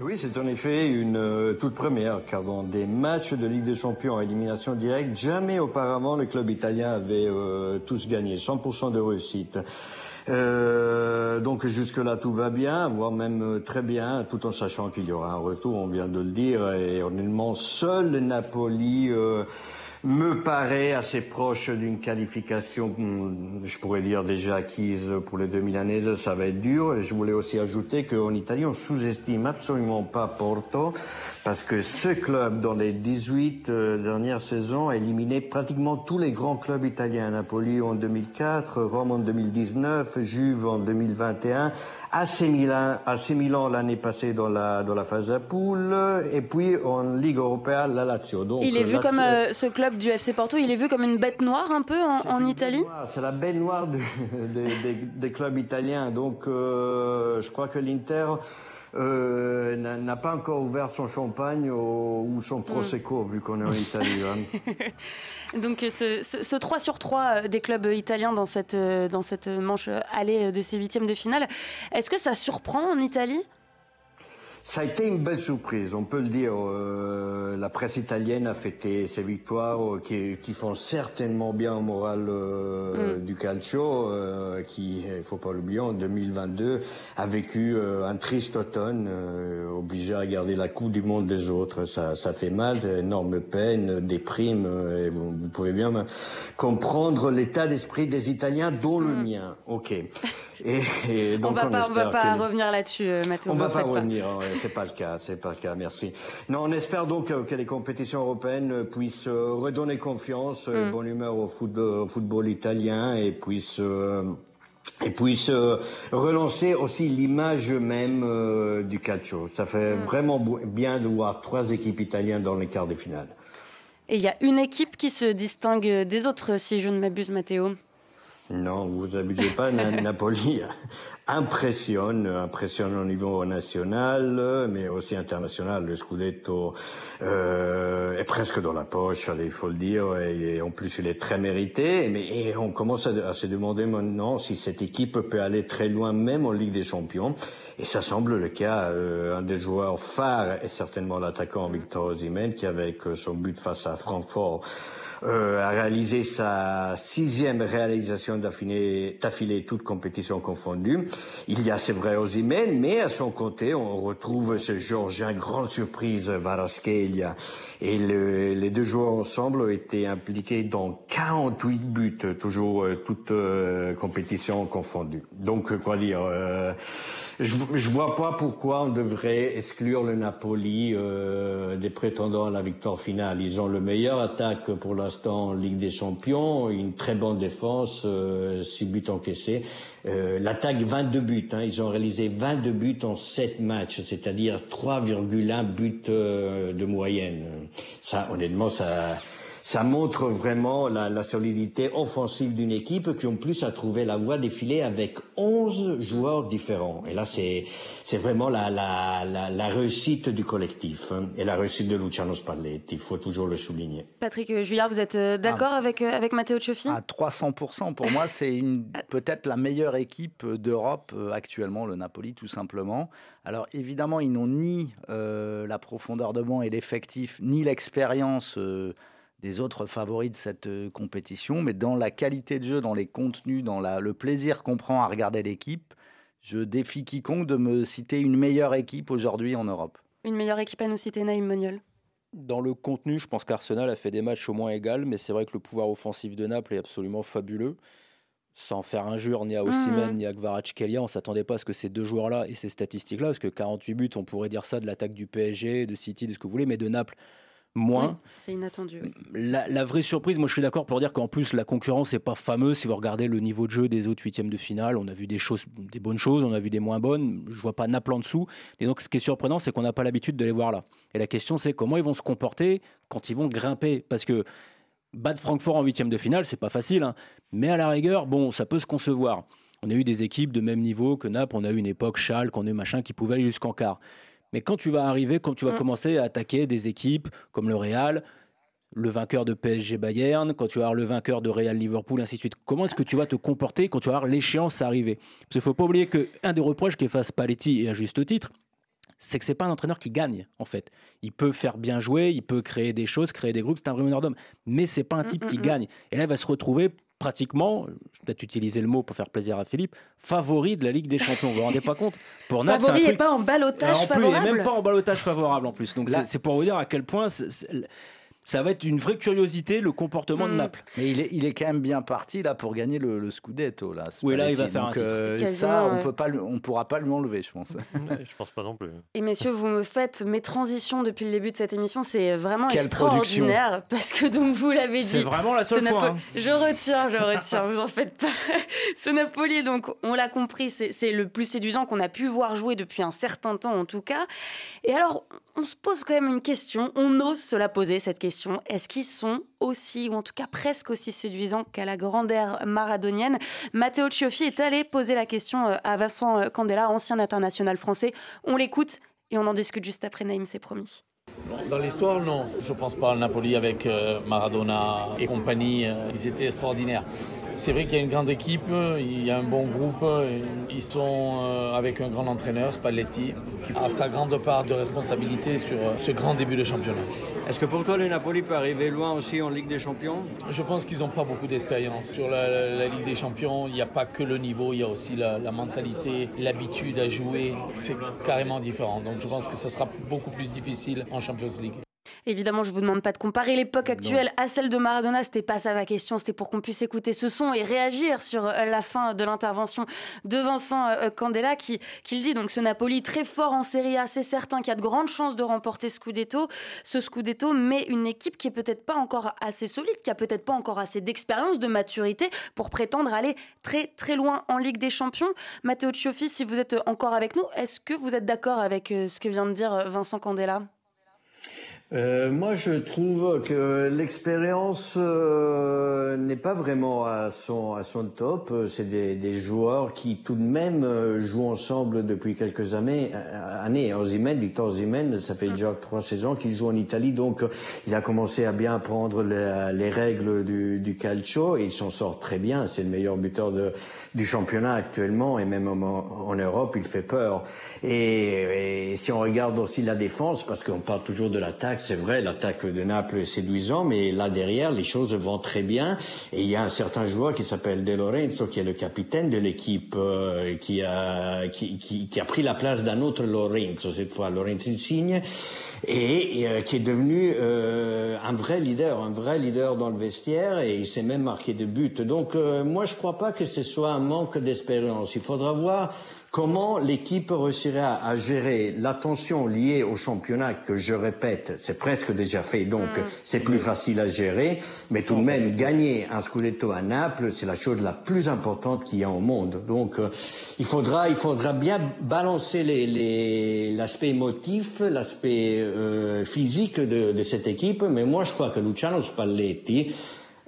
Oui, c'est en effet une toute première, car dans des matchs de Ligue des Champions à élimination directe, jamais auparavant le club italien avait tous gagné, 100% de réussite. Euh, donc jusque-là, tout va bien, voire même euh, très bien, tout en sachant qu'il y aura un retour, on vient de le dire, et honnêtement, seul Napoli... Euh, me paraît assez proche d'une qualification, hmm, je pourrais dire déjà acquise pour les deux Milanaises, ça va être dur. Et je voulais aussi ajouter qu'en Italie, on sous-estime absolument pas Porto, parce que ce club, dans les 18 euh, dernières saisons, a éliminé pratiquement tous les grands clubs italiens. Napoli en 2004, Rome en 2019, Juve en 2021, AC Milan, AC Milan l'année passée dans la, dans la phase à poule, et puis en Ligue européenne, la Lazio. Donc, il est vu comme euh, ce club du FC Porto, il est vu comme une bête noire un peu en, Italie C'est la bête noire des, clubs italiens. Donc euh, je crois que l'Inter euh, n'a pas encore ouvert son champagne ou son mm. prosecco, vu qu'on est en Italie. Hein. Donc ce, ce, 3 sur 3 des clubs italiens dans cette, dans cette manche allée de ces huitièmes de finale, est-ce que ça surprend en Italie? Ça a été une belle surprise, on peut le dire. Euh, la presse italienne a fêté ces victoires euh, qui, qui, font certainement bien au moral euh, mm. du calcio, euh, qui, il faut pas l'oublier, en 2022 a vécu euh, un triste automne, obligé à garder la coupe du monde des autres. Ça, ça fait mal, énorme peine, déprime. Et vous, vous, pouvez bien comprendre l'état d'esprit des Italiens, dont le mm. mien. Ok. Et, donc on va pas, on va pas revenir là-dessus, Mathieu. On va pas revenir. c'est pas le cas, c'est pas le cas. Merci. Non, on espère donc que les compétitions européennes puissent euh, redonner confiance, euh, mm. bonne humeur au football, au football italien et puissent euh, et puisse relancer aussi l'image même du calcio. Ça fait mm. vraiment bien de voir trois équipes italiennes dans les quarts de finale. Et il y a une équipe qui se distingue des autres, si je ne m'abuse, Matteo. Non, vous abusez pas, Napoli impressionne, impressionne au niveau national, mais aussi international. Le Scudetto euh, est presque dans la poche, allez, il faut le dire, et, en plus il est très mérité. Mais et on commence à, se demander maintenant si cette équipe peut aller très loin, même en Ligue des Champions. Et ça semble le cas. Euh, un des joueurs phares est certainement l'attaquant Victor Osimhen, qui avec son but face à Francfort euh, a réalisé sa sixième réalisation d'affilée, toute compétition confondue. Il y a, c'est vrai, Osimhen, mais à son côté, on retrouve ce Georgien, grande surprise, Varaskelia. Et le, les deux joueurs ensemble ont été impliqués dans 48 buts, toujours euh, toute euh, compétition confondue. Donc, quoi dire je, je vois pas pourquoi on devrait exclure le Napoli euh, des prétendants à la victoire finale. Ils ont le meilleur attaque pour l'instant en Ligue des Champions, une très bonne défense, euh, 6 buts encaissés. Euh, L'attaque 22 buts, hein, ils ont réalisé 22 buts en 7 matchs, c'est-à-dire 3,1 buts euh, de moyenne. Ça, honnêtement, ça ça montre vraiment la, la solidité offensive d'une équipe qui en plus a trouvé la voie défiler avec 11 joueurs différents. Et là, c'est c'est vraiment la, la, la, la, réussite du collectif hein, et la réussite de Luciano Spalletti. Il faut toujours le souligner. Patrick euh, Juillard, vous êtes euh, d'accord ah. avec, euh, avec Matteo Cioffi? À 300%. Pour moi, c'est peut-être la meilleure équipe d'Europe actuellement, le Napoli, tout simplement. Alors évidemment, ils n'ont ni la profondeur de banc et l'effectif, ni l'expérience des autres favoris de cette euh, compétition, mais dans la qualité de jeu, dans les contenus, dans la, le plaisir qu'on prend à regarder l'équipe, je défie quiconque de me citer une meilleure équipe aujourd'hui en Europe. Une meilleure équipe à nous citer, Naïm Moniol? Dans le contenu, je pense qu'Arsenal a fait des matchs au moins égaux, mais c'est vrai que le pouvoir offensif de Naples est absolument fabuleux. Sans faire injure ni à Osimhen mmh. ni à Kvaratskhelia, on s'attendait pas à ce que ces deux joueurs-là et ces statistiques-là, parce que 48 buts, on pourrait dire ça de l'attaque du PSG, de City, de ce que vous voulez, mais de Naples, moins. c'est inattendu. La, vraie surprise, moi je suis d'accord pour dire qu'en plus la concurrence n'est pas fameuse. Si vous regardez le niveau de jeu des autres huitièmes de finale, on a vu des choses, des bonnes choses, on a vu des moins bonnes. Je vois pas Naples en dessous. Et donc ce qui est surprenant, c'est qu'on n'a pas l'habitude de les voir là. Et la question, c'est comment ils vont se comporter quand ils vont grimper, parce que battre Francfort en huitième de finale, c'est pas facile. Hein. Mais à la rigueur, bon, ça peut se concevoir. On a eu des équipes de même niveau que Naples. On a eu une époque Schalke, on a eu machin qui pouvait aller jusqu'en quart. Mais quand tu vas arriver, quand tu vas mm. commencer à attaquer des équipes comme le Real, le vainqueur de PSG Bayern, quand tu vas avoir le vainqueur de Real Liverpool, ainsi de suite. Comment est-ce que tu vas te comporter quand tu vas avoir l'échéance arriver Parce qu'il ne faut pas oublier qu'un des reproches qu'efface Paletti, et à juste titre, c'est que c'est pas un entraîneur qui gagne en fait. Il peut faire bien jouer, il peut créer des choses, créer des groupes, c'est un vrai meneur d'homme, mais c'est pas un mm, type qui mm, gagne. Et là, il va se retrouver pratiquement, je vais peut-être utiliser le mot pour faire plaisir à Philippe, favori de la Ligue des Champions. Vous vous rendez pas compte Pour favori et pas en balotage favorable. même pas en balotage favorable en plus. Donc c'est pour vous dire à quel point ça va être une vraie curiosité le comportement de mm. Naples. Mais il est, il est quand même bien parti là pour gagner le, Scudetto là. Oui là il va faire un titre. Euh, ça on peut pas, on pourra pas lui enlever je pense. je pense pas non plus. Et messieurs vous me faites mes transitions depuis le début de cette émission c'est vraiment extraordinaire parce que donc vous l'avez dit. C'est vraiment la seule fois. Hein. Je retiens je retiens vous en faites pas. ce Napoli donc on l'a compris c'est le plus séduisant qu'on a pu voir jouer depuis un certain temps en tout cas. Et alors on se pose quand même une question on ose se la poser cette question est-ce qu'ils sont aussi, ou en tout cas presque aussi séduisants qu'à la grandeur maradonienne? Matteo Cioffi est allé poser la question euh, à Vincent euh, Candela, ancien international français. On l'écoute et on en discute juste après, Naïm, c'est promis. Dans l'histoire, non. Je ne pense pas à Napoli avec euh, Maradona et compagnie. ils étaient extraordinaires. C'est vrai qu'il y a une grande équipe, il y a un bon groupe, ils sont euh, avec un grand entraîneur, Spalletti, qui a sa grande part de responsabilité sur euh, ce grand début de championnat. Est-ce que pour toi le Napoli peut arriver loin aussi en Ligue des Champions? Je pense qu'ils n'ont pas beaucoup d'expérience. Sur la, Ligue des Champions, il n'y a pas que le niveau, il y a aussi la, la mentalité, l'habitude à jouer. C'est carrément différent. Donc je pense que ce sera beaucoup plus difficile en Champions League. Évidemment, je vous demande pas de comparer l'époque actuelle à celle de Maradona. C'était pas ça ma question. C'était pour qu'on puisse écouter ce son et réagir sur euh, la fin de l'intervention de Vincent euh, Candela qui, qui le dit. Donc, ce Napoli très fort en Serie A, c'est certain qu'il y a de grandes chances de remporter Scudetto, ce Scudetto, mais une équipe qui est peut-être pas encore assez solide, qui a peut-être pas encore assez d'expérience, de maturité pour prétendre aller très très loin en Ligue des Champions. Matteo Cioffi, si vous êtes encore avec nous, est-ce que vous êtes d'accord avec euh, ce que vient de dire Vincent Candela? Euh, moi, je trouve que l'expérience euh, n'est pas vraiment à son à son top. C'est des, des, joueurs qui tout de même euh, jouent ensemble depuis quelques années. Années. Ozymen, Victor Ozymen, ça fait déjà trois saisons qu'il joue en Italie, donc il a commencé à bien apprendre les, les règles du, du, calcio et il s'en sort très bien. C'est le meilleur buteur de, du championnat actuellement et même en, en Europe, il fait peur. Et, et si on regarde aussi la défense, parce qu'on parle toujours de l'attaque c'est vrai, l'attaque de Naples est séduisant, mais là derrière, les choses vont très bien. Et il y a un certain joueur qui s'appelle De Lorenzo, qui est le capitaine de l'équipe, euh, qui, a, qui, qui, qui, a pris la place d'un autre Lorenzo, cette fois Lorenzo Insigne, et, euh, qui est devenu euh, un vrai leader, un vrai leader dans le vestiaire, et il s'est même marqué de buts. Donc moi, je crois pas que ce soit un manque d'espérance. Il faudra voir comment l'équipe réussira à gérer la tension liée au championnat, que je répète, c'est presque déjà fait, donc mm. c'est plus facile à gérer. Mais tout de même, gagner un Scudetto à Naples, c'est la chose la plus importante qu'il y a au monde. Donc euh, il faudra, il faudra bien balancer l'aspect les, émotif, l'aspect euh, physique de, de, cette équipe. Mais moi, je crois que Luciano Spalletti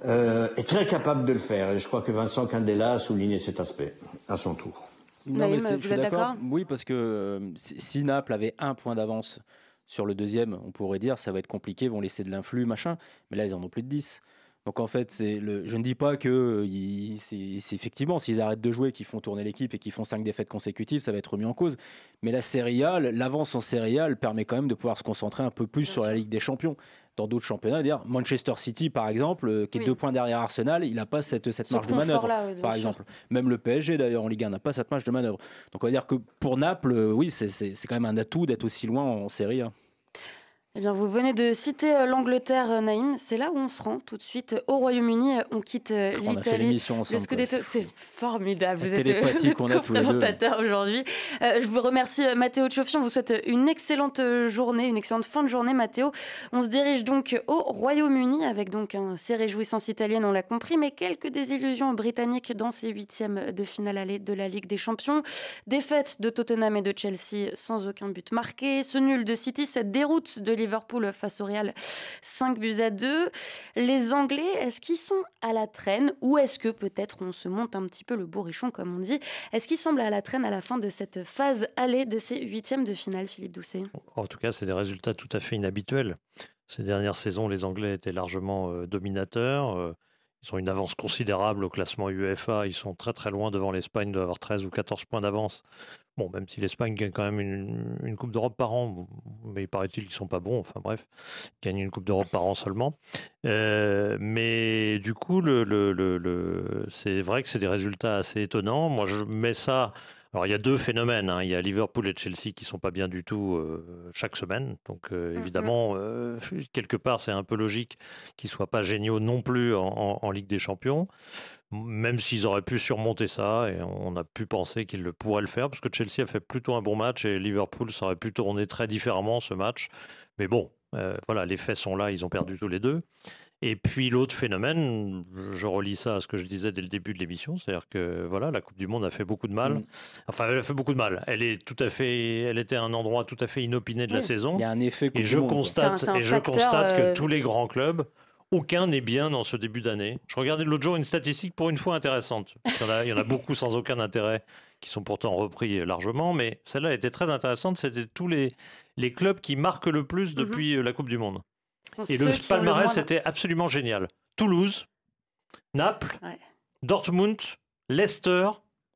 euh, est très capable de le faire. Et je crois que Vincent Candela a souligné cet aspect à son tour. Non, mais vous êtes d'accord Oui, parce que si Naples avait un point d'avance sur le deuxième, on pourrait dire ça va être compliqué, vont laisser de l'influx, machin. Mais là, ils en ont plus de 10. Donc en fait, le, je ne dis pas que c'est effectivement, s'ils arrêtent de jouer, qu'ils font tourner l'équipe et qu'ils font cinq défaites consécutives, ça va être remis en cause. Mais la Serie A, l'avance en Serie permet quand même de pouvoir se concentrer un peu plus sur la Ligue des Champions. Dans d'autres championnats, dire Manchester City par exemple, euh, qui est deux points derrière Arsenal, il n'a pas cette, cette marge de manœuvre, par exemple. Même le PSG d'ailleurs en Ligue 1 n'a pas cette marge de manœuvre. Donc on va dire que pour Naples, euh, oui, c'est quand même un atout d'être aussi loin en Serie A. Eh bien, vous venez de citer euh, l'Angleterre, euh, Naïm. C'est là où on se rend tout de suite euh, au Royaume-Uni. On quitte l'Italie. C'est formidable. Vous êtes co-présentateur aujourd'hui. je vous remercie, Mathéo Tchoffion. On vous souhaite une excellente journée, une excellente fin de journée, Mathéo. On se dirige donc au Royaume-Uni avec donc ces réjouissances italiennes, on l'a compris, mais quelques désillusions britanniques dans ces huitièmes de finale allée de la Ligue des Champions. Défaite de Tottenham et de Chelsea sans aucun but marqué. Ce nul de City, cette déroute de Liverpool face au Real 5 buts à 2. Les Anglais, est-ce qu'ils sont à la traîne ou est-ce que peut-être on se monte un petit peu le bourrichon comme on dit? Est-ce qu'ils semblent à la traîne à la fin de cette phase allée de ces huitièmes de finale, Philippe Doucet? En tout cas, c'est des résultats tout à fait inhabituels. Ces dernières saisons, les Anglais étaient largement euh, dominateurs. Ils ont une avance considérable au classement UEFA. Ils sont très très loin devant l'Espagne, doivent avoir 13 ou 14 points d'avance. Bon, même si l'Espagne gagne quand même une, Coupe d'Europe par an, mais il paraît-il qu'ils ne sont pas bons. Enfin bref, ils gagnent une Coupe d'Europe par an seulement. Euh, mais du coup, c'est vrai que c'est des résultats assez étonnants. Moi, je mets ça alors il y a deux phénomènes. Hein. Il y a Liverpool et Chelsea qui sont pas bien du tout euh, chaque semaine. Donc euh, mm-hmm. évidemment, euh, quelque part, c'est un peu logique qu'ils soient pas géniaux non plus en, Ligue des Champions. Même s'ils auraient pu surmonter ça, et on a pu penser qu'ils le pourraient le faire, parce que Chelsea a fait plutôt un bon match et Liverpool, ça aurait pu tourner très différemment ce match. Mais bon, voilà, les faits sont là, ils ont perdu tous les deux. Et puis l'autre phénomène, je relis ça à ce que je disais dès le début de l'émission, c'est-à-dire que voilà, la Coupe du Monde a fait beaucoup de mal. Mm. Enfin, elle a fait beaucoup de mal. Elle est tout à fait, elle était un endroit tout à fait inopiné de la saison. Il y a un effet. et je constate, et je constate que euh, tous les grands clubs, aucun n'est bien dans ce début d'année. Je regardais l'autre jour une statistique pour une fois intéressante. Il y en a, il y en a beaucoup sans aucun intérêt qui sont pourtant repris largement, mais celle-là était très intéressante. C'était tous les, les clubs qui marquent le plus mm-hmm. depuis la Coupe du Monde. Et le palmarès, c'était absolument génial. Toulouse, Naples, Dortmund, Leicester,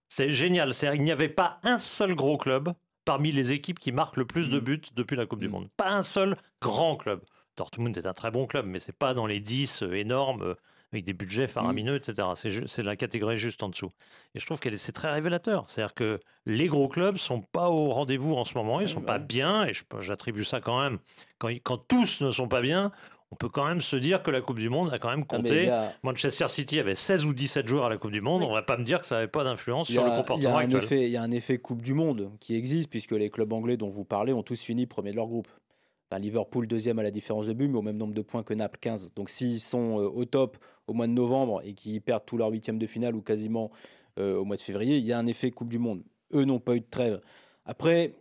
c'est génial. Il n'y avait pas un seul gros club parmi les équipes qui marquent le plus de mm. buts depuis la Coupe du mm. Monde. Pas un seul grand club. Dortmund est un très bon club, mais c'est pas dans les 10 euh, énormes euh, avec des budgets faramineux, mm. etc. C'est la catégorie juste en dessous. Et je trouve que c'est très révélateur. C'est-à-dire que les gros clubs sont pas au rendez-vous en ce moment, ils sont pas bien, et j'attribue ça quand même. Quand, quand tous ne sont pas bien, on peut quand même se dire que la Coupe du Monde a quand même ah, compté. Manchester City avait 16 ou 17 joueurs à la Coupe du Monde. On ne va pas me dire que ça n'avait pas d'influence sur le comportement actuel. il y a un effet Coupe du Monde qui existe, puisque les clubs anglais dont vous parlez ont tous fini premier de leur groupe. Liverpool deuxième à la différence de but, mais au même nombre de points que Naples, 15. Donc s'ils sont euh, au top au mois de novembre et qu'ils perdent tous leurs huitièmes de finale ou quasiment euh, au mois de février, il y a un effet Coupe du Monde. Eux n'ont pas eu de trêve. Après,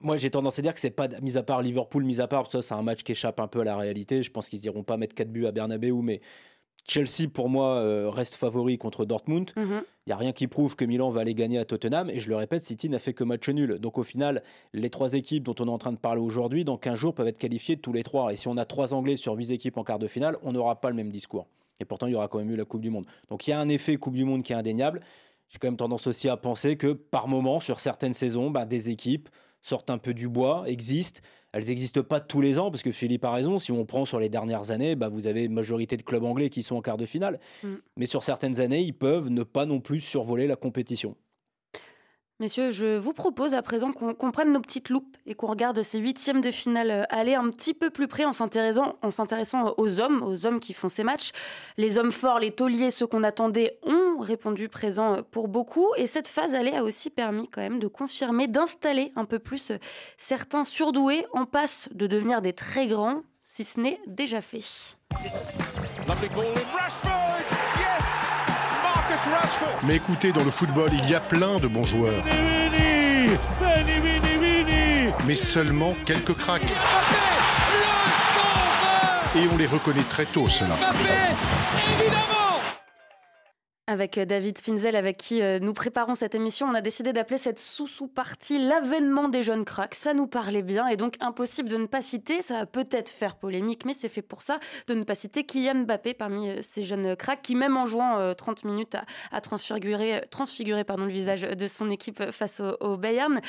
moi, j'ai tendance à dire que c'est pas, mis à part Liverpool, mis à part, ça, c'est un match qui échappe un peu à la réalité. Je pense qu'ils iront pas mettre 4 buts à Bernabeu, mais Chelsea, pour moi, euh, reste favori contre Dortmund. Il mhm. n'y a rien qui prouve que Milan va aller gagner à Tottenham. Et je le répète, City n'a fait que match nul. Donc au final, les trois équipes dont on est en train de parler aujourd'hui, dans 15 jours, peuvent être qualifiées tous les trois. Et si on a trois Anglais sur 8 équipes en quart de finale, on n'aura pas le même discours. Et pourtant, il y aura quand même eu la Coupe du Monde. Donc il y a un effet Coupe du Monde qui est indéniable. J'ai quand même tendance aussi à penser que par moment, sur certaines saisons, bah, des équipes sortent un peu du bois, existent. Elles n'existent pas tous les ans, parce que Philippe a raison. Si on prend sur les dernières années, bah, vous avez une majorité de clubs anglais qui sont en quart de finale. Mm. Mais sur certaines années, ils peuvent ne pas non plus survoler la compétition. Messieurs, je vous propose à présent qu'on prenne nos petites loupes et qu'on regarde ces huitièmes de finale euh, aller un petit peu plus près en s'intéressant, en s'intéressant aux hommes, aux hommes qui font ces matchs. Les hommes forts, les tauliers, ceux qu'on attendait, ont répondu présent euh, pour beaucoup. Et cette phase aller a aussi permis quand même de confirmer, d'installer un peu plus euh, certains surdoués en passe de devenir des très grands, si ce n'est déjà fait. Mais écoutez, dans le football, il y a plein de bons joueurs. Mais seulement quelques cracks. Et on les reconnaît très tôt, cela. Avec euh, David Finzel, avec qui euh, nous préparons cette émission, on a décidé d'appeler cette sous-sous-partie l'avènement des jeunes cracks. Ça nous parlait bien et donc impossible de ne pas citer, ça va peut-être faire polémique, mais c'est fait pour ça, de ne pas citer Kylian Mbappé parmi euh, ces jeunes cracks qui, même en jouant 30 minutes, a, transfiguré, transfiguré pardon, le visage de son équipe face au, Bayern.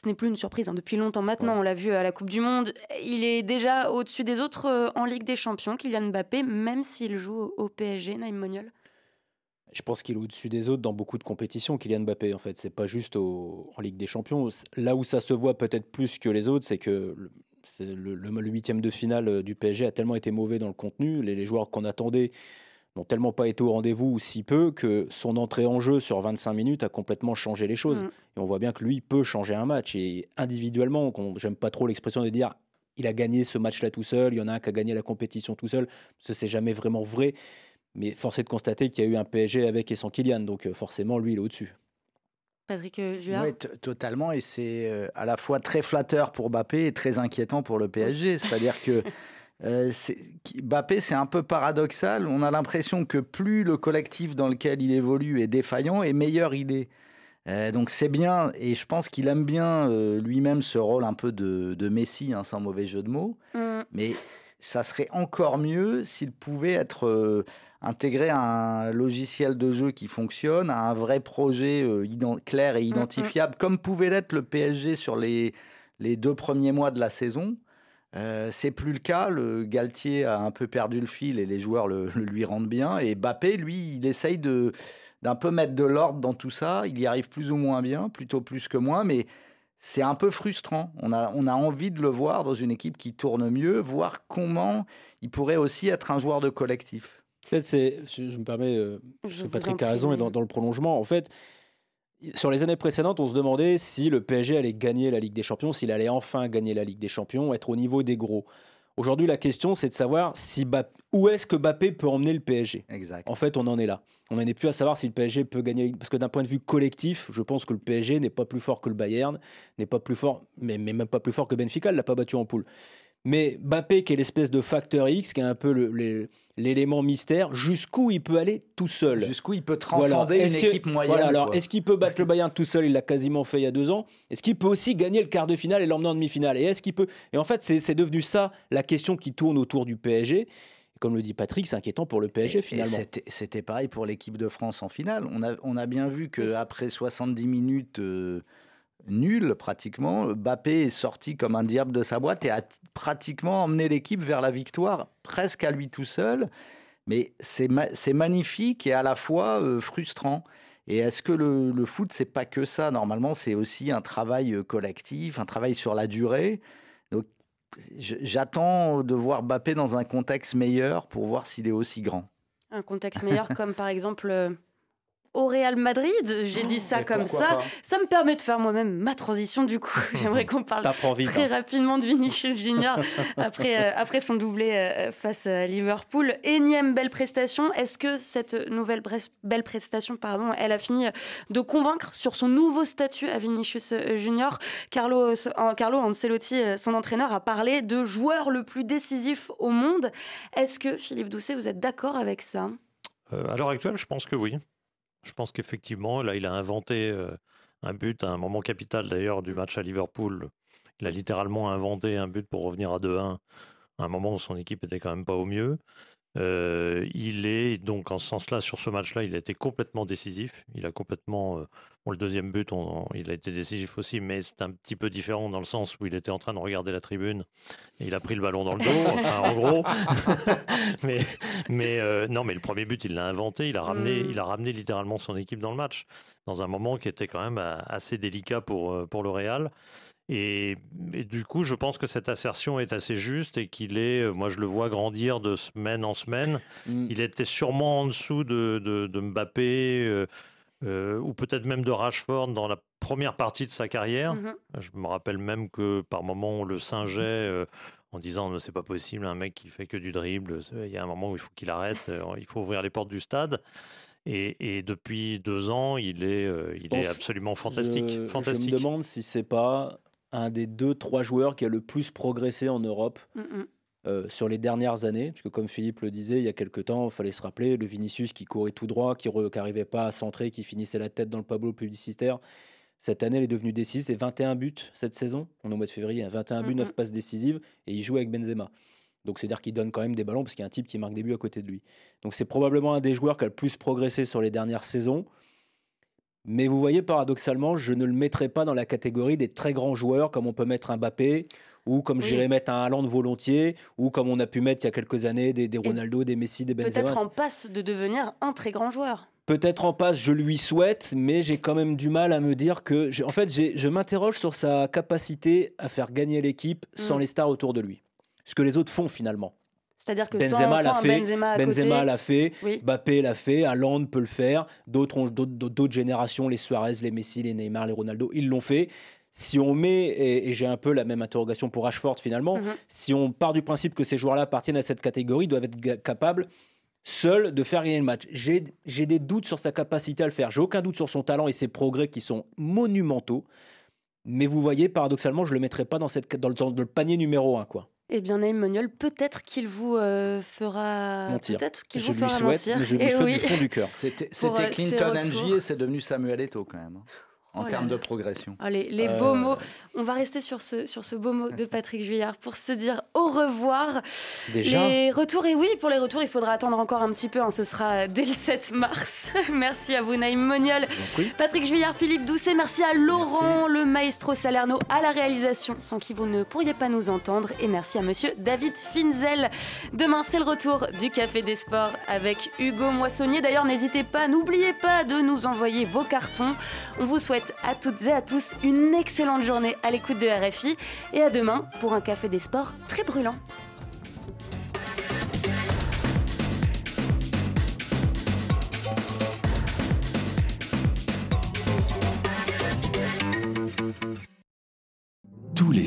Ce n'est plus une surprise, hein. depuis longtemps maintenant, on l'a vu à la Coupe du Monde. Il est déjà au-dessus des autres en Ligue des Champions, Kylian Mbappé, même s'il joue au PSG, Naïm Moniol. Je pense qu'il est au-dessus des autres dans beaucoup de compétitions, Kylian Mbappé. En fait, c'est pas juste en Ligue des Champions. Là où ça se voit peut-être plus que les autres, c'est que le, huitième de finale euh, du PSG a tellement été mauvais dans le contenu. Les, joueurs qu'on attendait n'ont tellement pas été au rendez-vous ou si peu que son entrée en jeu sur 25 minutes a complètement changé les choses. Mm. Et on voit bien que lui peut changer un match. Et individuellement, j'aime pas trop l'expression de dire il a gagné ce match-là tout seul, il y en a un qui a gagné la compétition tout seul, ce c'est jamais vraiment vrai. Mais force est de constater qu'il y a eu un PSG avec et sans Kylian, donc euh, forcément, lui, il est au-dessus. Patrick euh, Juard Oui, totalement. Et c'est euh, à la fois très flatteur pour Mbappé et très inquiétant pour le PSG. C'est-à-dire que euh, Mbappé, c'est un peu paradoxal. On a l'impression que plus le collectif dans lequel il évolue est défaillant, et meilleur il est. donc c'est bien, et je pense qu'il aime bien lui-même ce rôle un peu de, de Messi, hein, sans mauvais jeu de mots. Mm. Mais ça serait encore mieux s'il pouvait être intégrer un logiciel de jeu qui fonctionne, un vrai projet euh, clair et mm, mm. identifiable, comme pouvait l'être le PSG sur les, les deux premiers mois de la saison. Euh, c'est plus le cas. Le Galtier a un peu perdu le fil et les joueurs le, lui rendent bien. Et Bappé, lui, il essaye de d'un peu mettre de l'ordre dans tout ça. Il y arrive plus ou moins bien, plutôt plus que moins, mais c'est un peu frustrant. On a, on a envie de le voir dans une équipe qui tourne mieux, voir comment il pourrait aussi être un joueur de collectif. En fait, c'est, je, me permets, euh, que Patrick a raison, et dans, le prolongement, en fait, sur les années précédentes, on se demandait si le PSG allait gagner la Ligue des Champions, s'il allait enfin gagner la Ligue des Champions, être au niveau des gros. Aujourd'hui, la question, c'est de savoir si où est-ce que Mbappé peut emmener le PSG. Exact. En fait, on en est là. On n'en est plus à savoir si le PSG peut gagner. Parce que d'un point de vue collectif, je pense que le PSG n'est pas plus fort que le Bayern, n'est pas plus fort, mais, mais même pas plus fort que Benfica, il l'a pas battu en poule. Mais Mbappé, qui est l'espèce de facteur X, qui est un peu l'élément mystère, jusqu'où il peut aller tout seul Jusqu'où il peut transcender une équipe moyenne alors, est-ce qu'il peut battre le Bayern tout seul? Il l'a quasiment fait il y a deux ans. Est-ce qu'il peut aussi gagner le quart de finale et l'emmener en demi-finale? Et est-ce qu'il peut? Et en fait, c'est devenu ça la question qui tourne autour du PSG. Comme le dit Patrick, c'est inquiétant pour le PSG finalement. C'était pareil pour l'équipe de France en finale. On a, on a bien vu qu'après 70 minutes euh, nulles pratiquement, Mbappé est sorti comme un diable de sa boîte et a pratiquement emmené l'équipe vers la victoire presque à lui tout seul. Mais c'est magnifique et à la fois euh, frustrant. Et est-ce que le, le foot, c'est pas que ça? Normalement, c'est aussi un travail euh, collectif, un travail sur la durée. Donc, j'attends de voir Mbappé dans un contexte meilleur pour voir s'il est aussi grand. Un contexte meilleur comme par exemple euh, au Real Madrid. J'ai dit ça comme ça. Ça me permet de faire moi-même ma transition. Du coup, j'aimerais qu'on parle très hein. rapidement de Vinicius Junior après, euh, après son doublé euh, face à Liverpool. Énième belle prestation. Est-ce que cette nouvelle belle prestation, pardon, elle a fini de convaincre sur son nouveau statut à Vinicius Junior? Carlo, Carlo Ancelotti, son entraîneur, a parlé de joueur le plus décisif au monde. Est-ce que Philippe Doucet, vous êtes d'accord avec ça? Euh, À l'heure actuelle, je pense que oui. Je pense qu'effectivement, là, il a inventé euh, un but à un moment capital d'ailleurs du match à Liverpool. Il a littéralement inventé un but pour revenir à 2-1 à un moment où son équipe était quand même pas au mieux. Euh, il est donc en ce sens-là, sur ce match-là, il a été complètement décisif. Il a complètement. Euh, le deuxième but, il a été décisif aussi, mais c'est un petit peu différent dans le sens où il était en train de regarder la tribune et il a pris le ballon dans le dos, enfin en gros. mais mais euh, non, mais le premier but, il l'a inventé. Il a ramené, mm. il a ramené littéralement son équipe dans le match dans un moment qui était quand même assez délicat pour pour le Real. Et, du coup, je pense que cette assertion est assez juste et qu'il est, euh, moi je le vois grandir de semaine en semaine. Mm. Il était sûrement en dessous de, de, Mbappé euh, euh, ou peut-être même de Rashford dans la première partie de sa carrière. Mm-hmm. Je me rappelle même que par moments on le singeait. en disant c'est pas possible un mec qui fait que du dribble il y a un moment où il faut qu'il arrête il faut ouvrir les portes du stade et, depuis deux ans, il est, il est absolument fantastique. fantastique. Je me demande si c'est pas un des deux, trois joueurs qui a le plus progressé en Europe mm. Euh, sur les dernières années. Puisque comme Philippe le disait, il y a quelques temps, il fallait se rappeler, le Vinicius qui courait tout droit, qui n'arrivait pas à centrer, qui finissait la tête dans le tableau publicitaire. Cette année, il est devenu décisif. C'est 21 buts cette saison. On est au mois de février. 21 buts, 9 passes décisives. Et il joue avec Benzema. Donc c'est-à-dire qu'il donne quand même des ballons parce qu'il y a un type qui marque des buts à côté de lui. Donc c'est probablement un des joueurs qui a le plus progressé sur les dernières saisons. Mais vous voyez, paradoxalement, je ne le mettrai pas dans la catégorie des très grands joueurs comme on peut mettre un Mbappé ou comme j'irais mettre un Haaland volontiers ou comme on a pu mettre il y a quelques années des, Ronaldo, des Messi, des Benzema. Peut-être en passe de devenir un très grand joueur. Peut-être en passe, je lui souhaite, mais j'ai quand même du mal à me dire que. En fait, je m'interroge sur sa capacité à faire gagner l'équipe sans mm. les stars autour de lui. Ce que les autres font finalement. C'est-à-dire que Benzema l'a fait, Benzema, Benzema l'a fait, Mbappé l'a fait, Haaland peut le faire, d'autres d'autres générations, les Suarez, les Messi, les Neymar, les Ronaldo, ils l'ont fait. Si on met, et, j'ai un peu la même interrogation pour Ashford finalement, mhm. si on part du principe que ces joueurs-là appartiennent à cette catégorie, ils doivent être capables seuls de faire gagner le match. J'ai des doutes sur sa capacité à le faire. J'ai aucun doute sur son talent et ses progrès qui sont monumentaux. Mais vous voyez, paradoxalement, je ne le mettrai pas dans, cette, dans, le, dans le panier numéro 1. Quoi. Eh bien, Naïm Moniol, peut-être qu'il vous euh, fera Peut-être qu'il vous fera souhaite, mentir. Mais je lui eh souhaite du fond du cœur. C'était euh, Clinton NG et c'est devenu Samuel Eto'o quand même. Hein en oh termes de progression. Allez, les beaux euh. mots. On va rester sur ce, sur ce beau mot de Patrick Juillard pour se dire au revoir. Déjà Les retours, et oui, pour les retours, il faudra attendre encore un petit peu. Hein. ce sera dès le 7 mars. merci à vous, Naïm Moniol. Patrick Juillard, Philippe Doucet. Merci à Laurent, le maestro Salerno, à la réalisation, sans qui vous ne pourriez pas nous entendre. Et merci à monsieur David Finzel. Demain, c'est le retour du Café des Sports avec Hugo Moissonnier. D'ailleurs, n'hésitez pas, n'oubliez pas de nous envoyer vos cartons. On vous à toutes et à tous une excellente journée à l'écoute de RFI et à demain pour un café des sports très brûlant. Tous les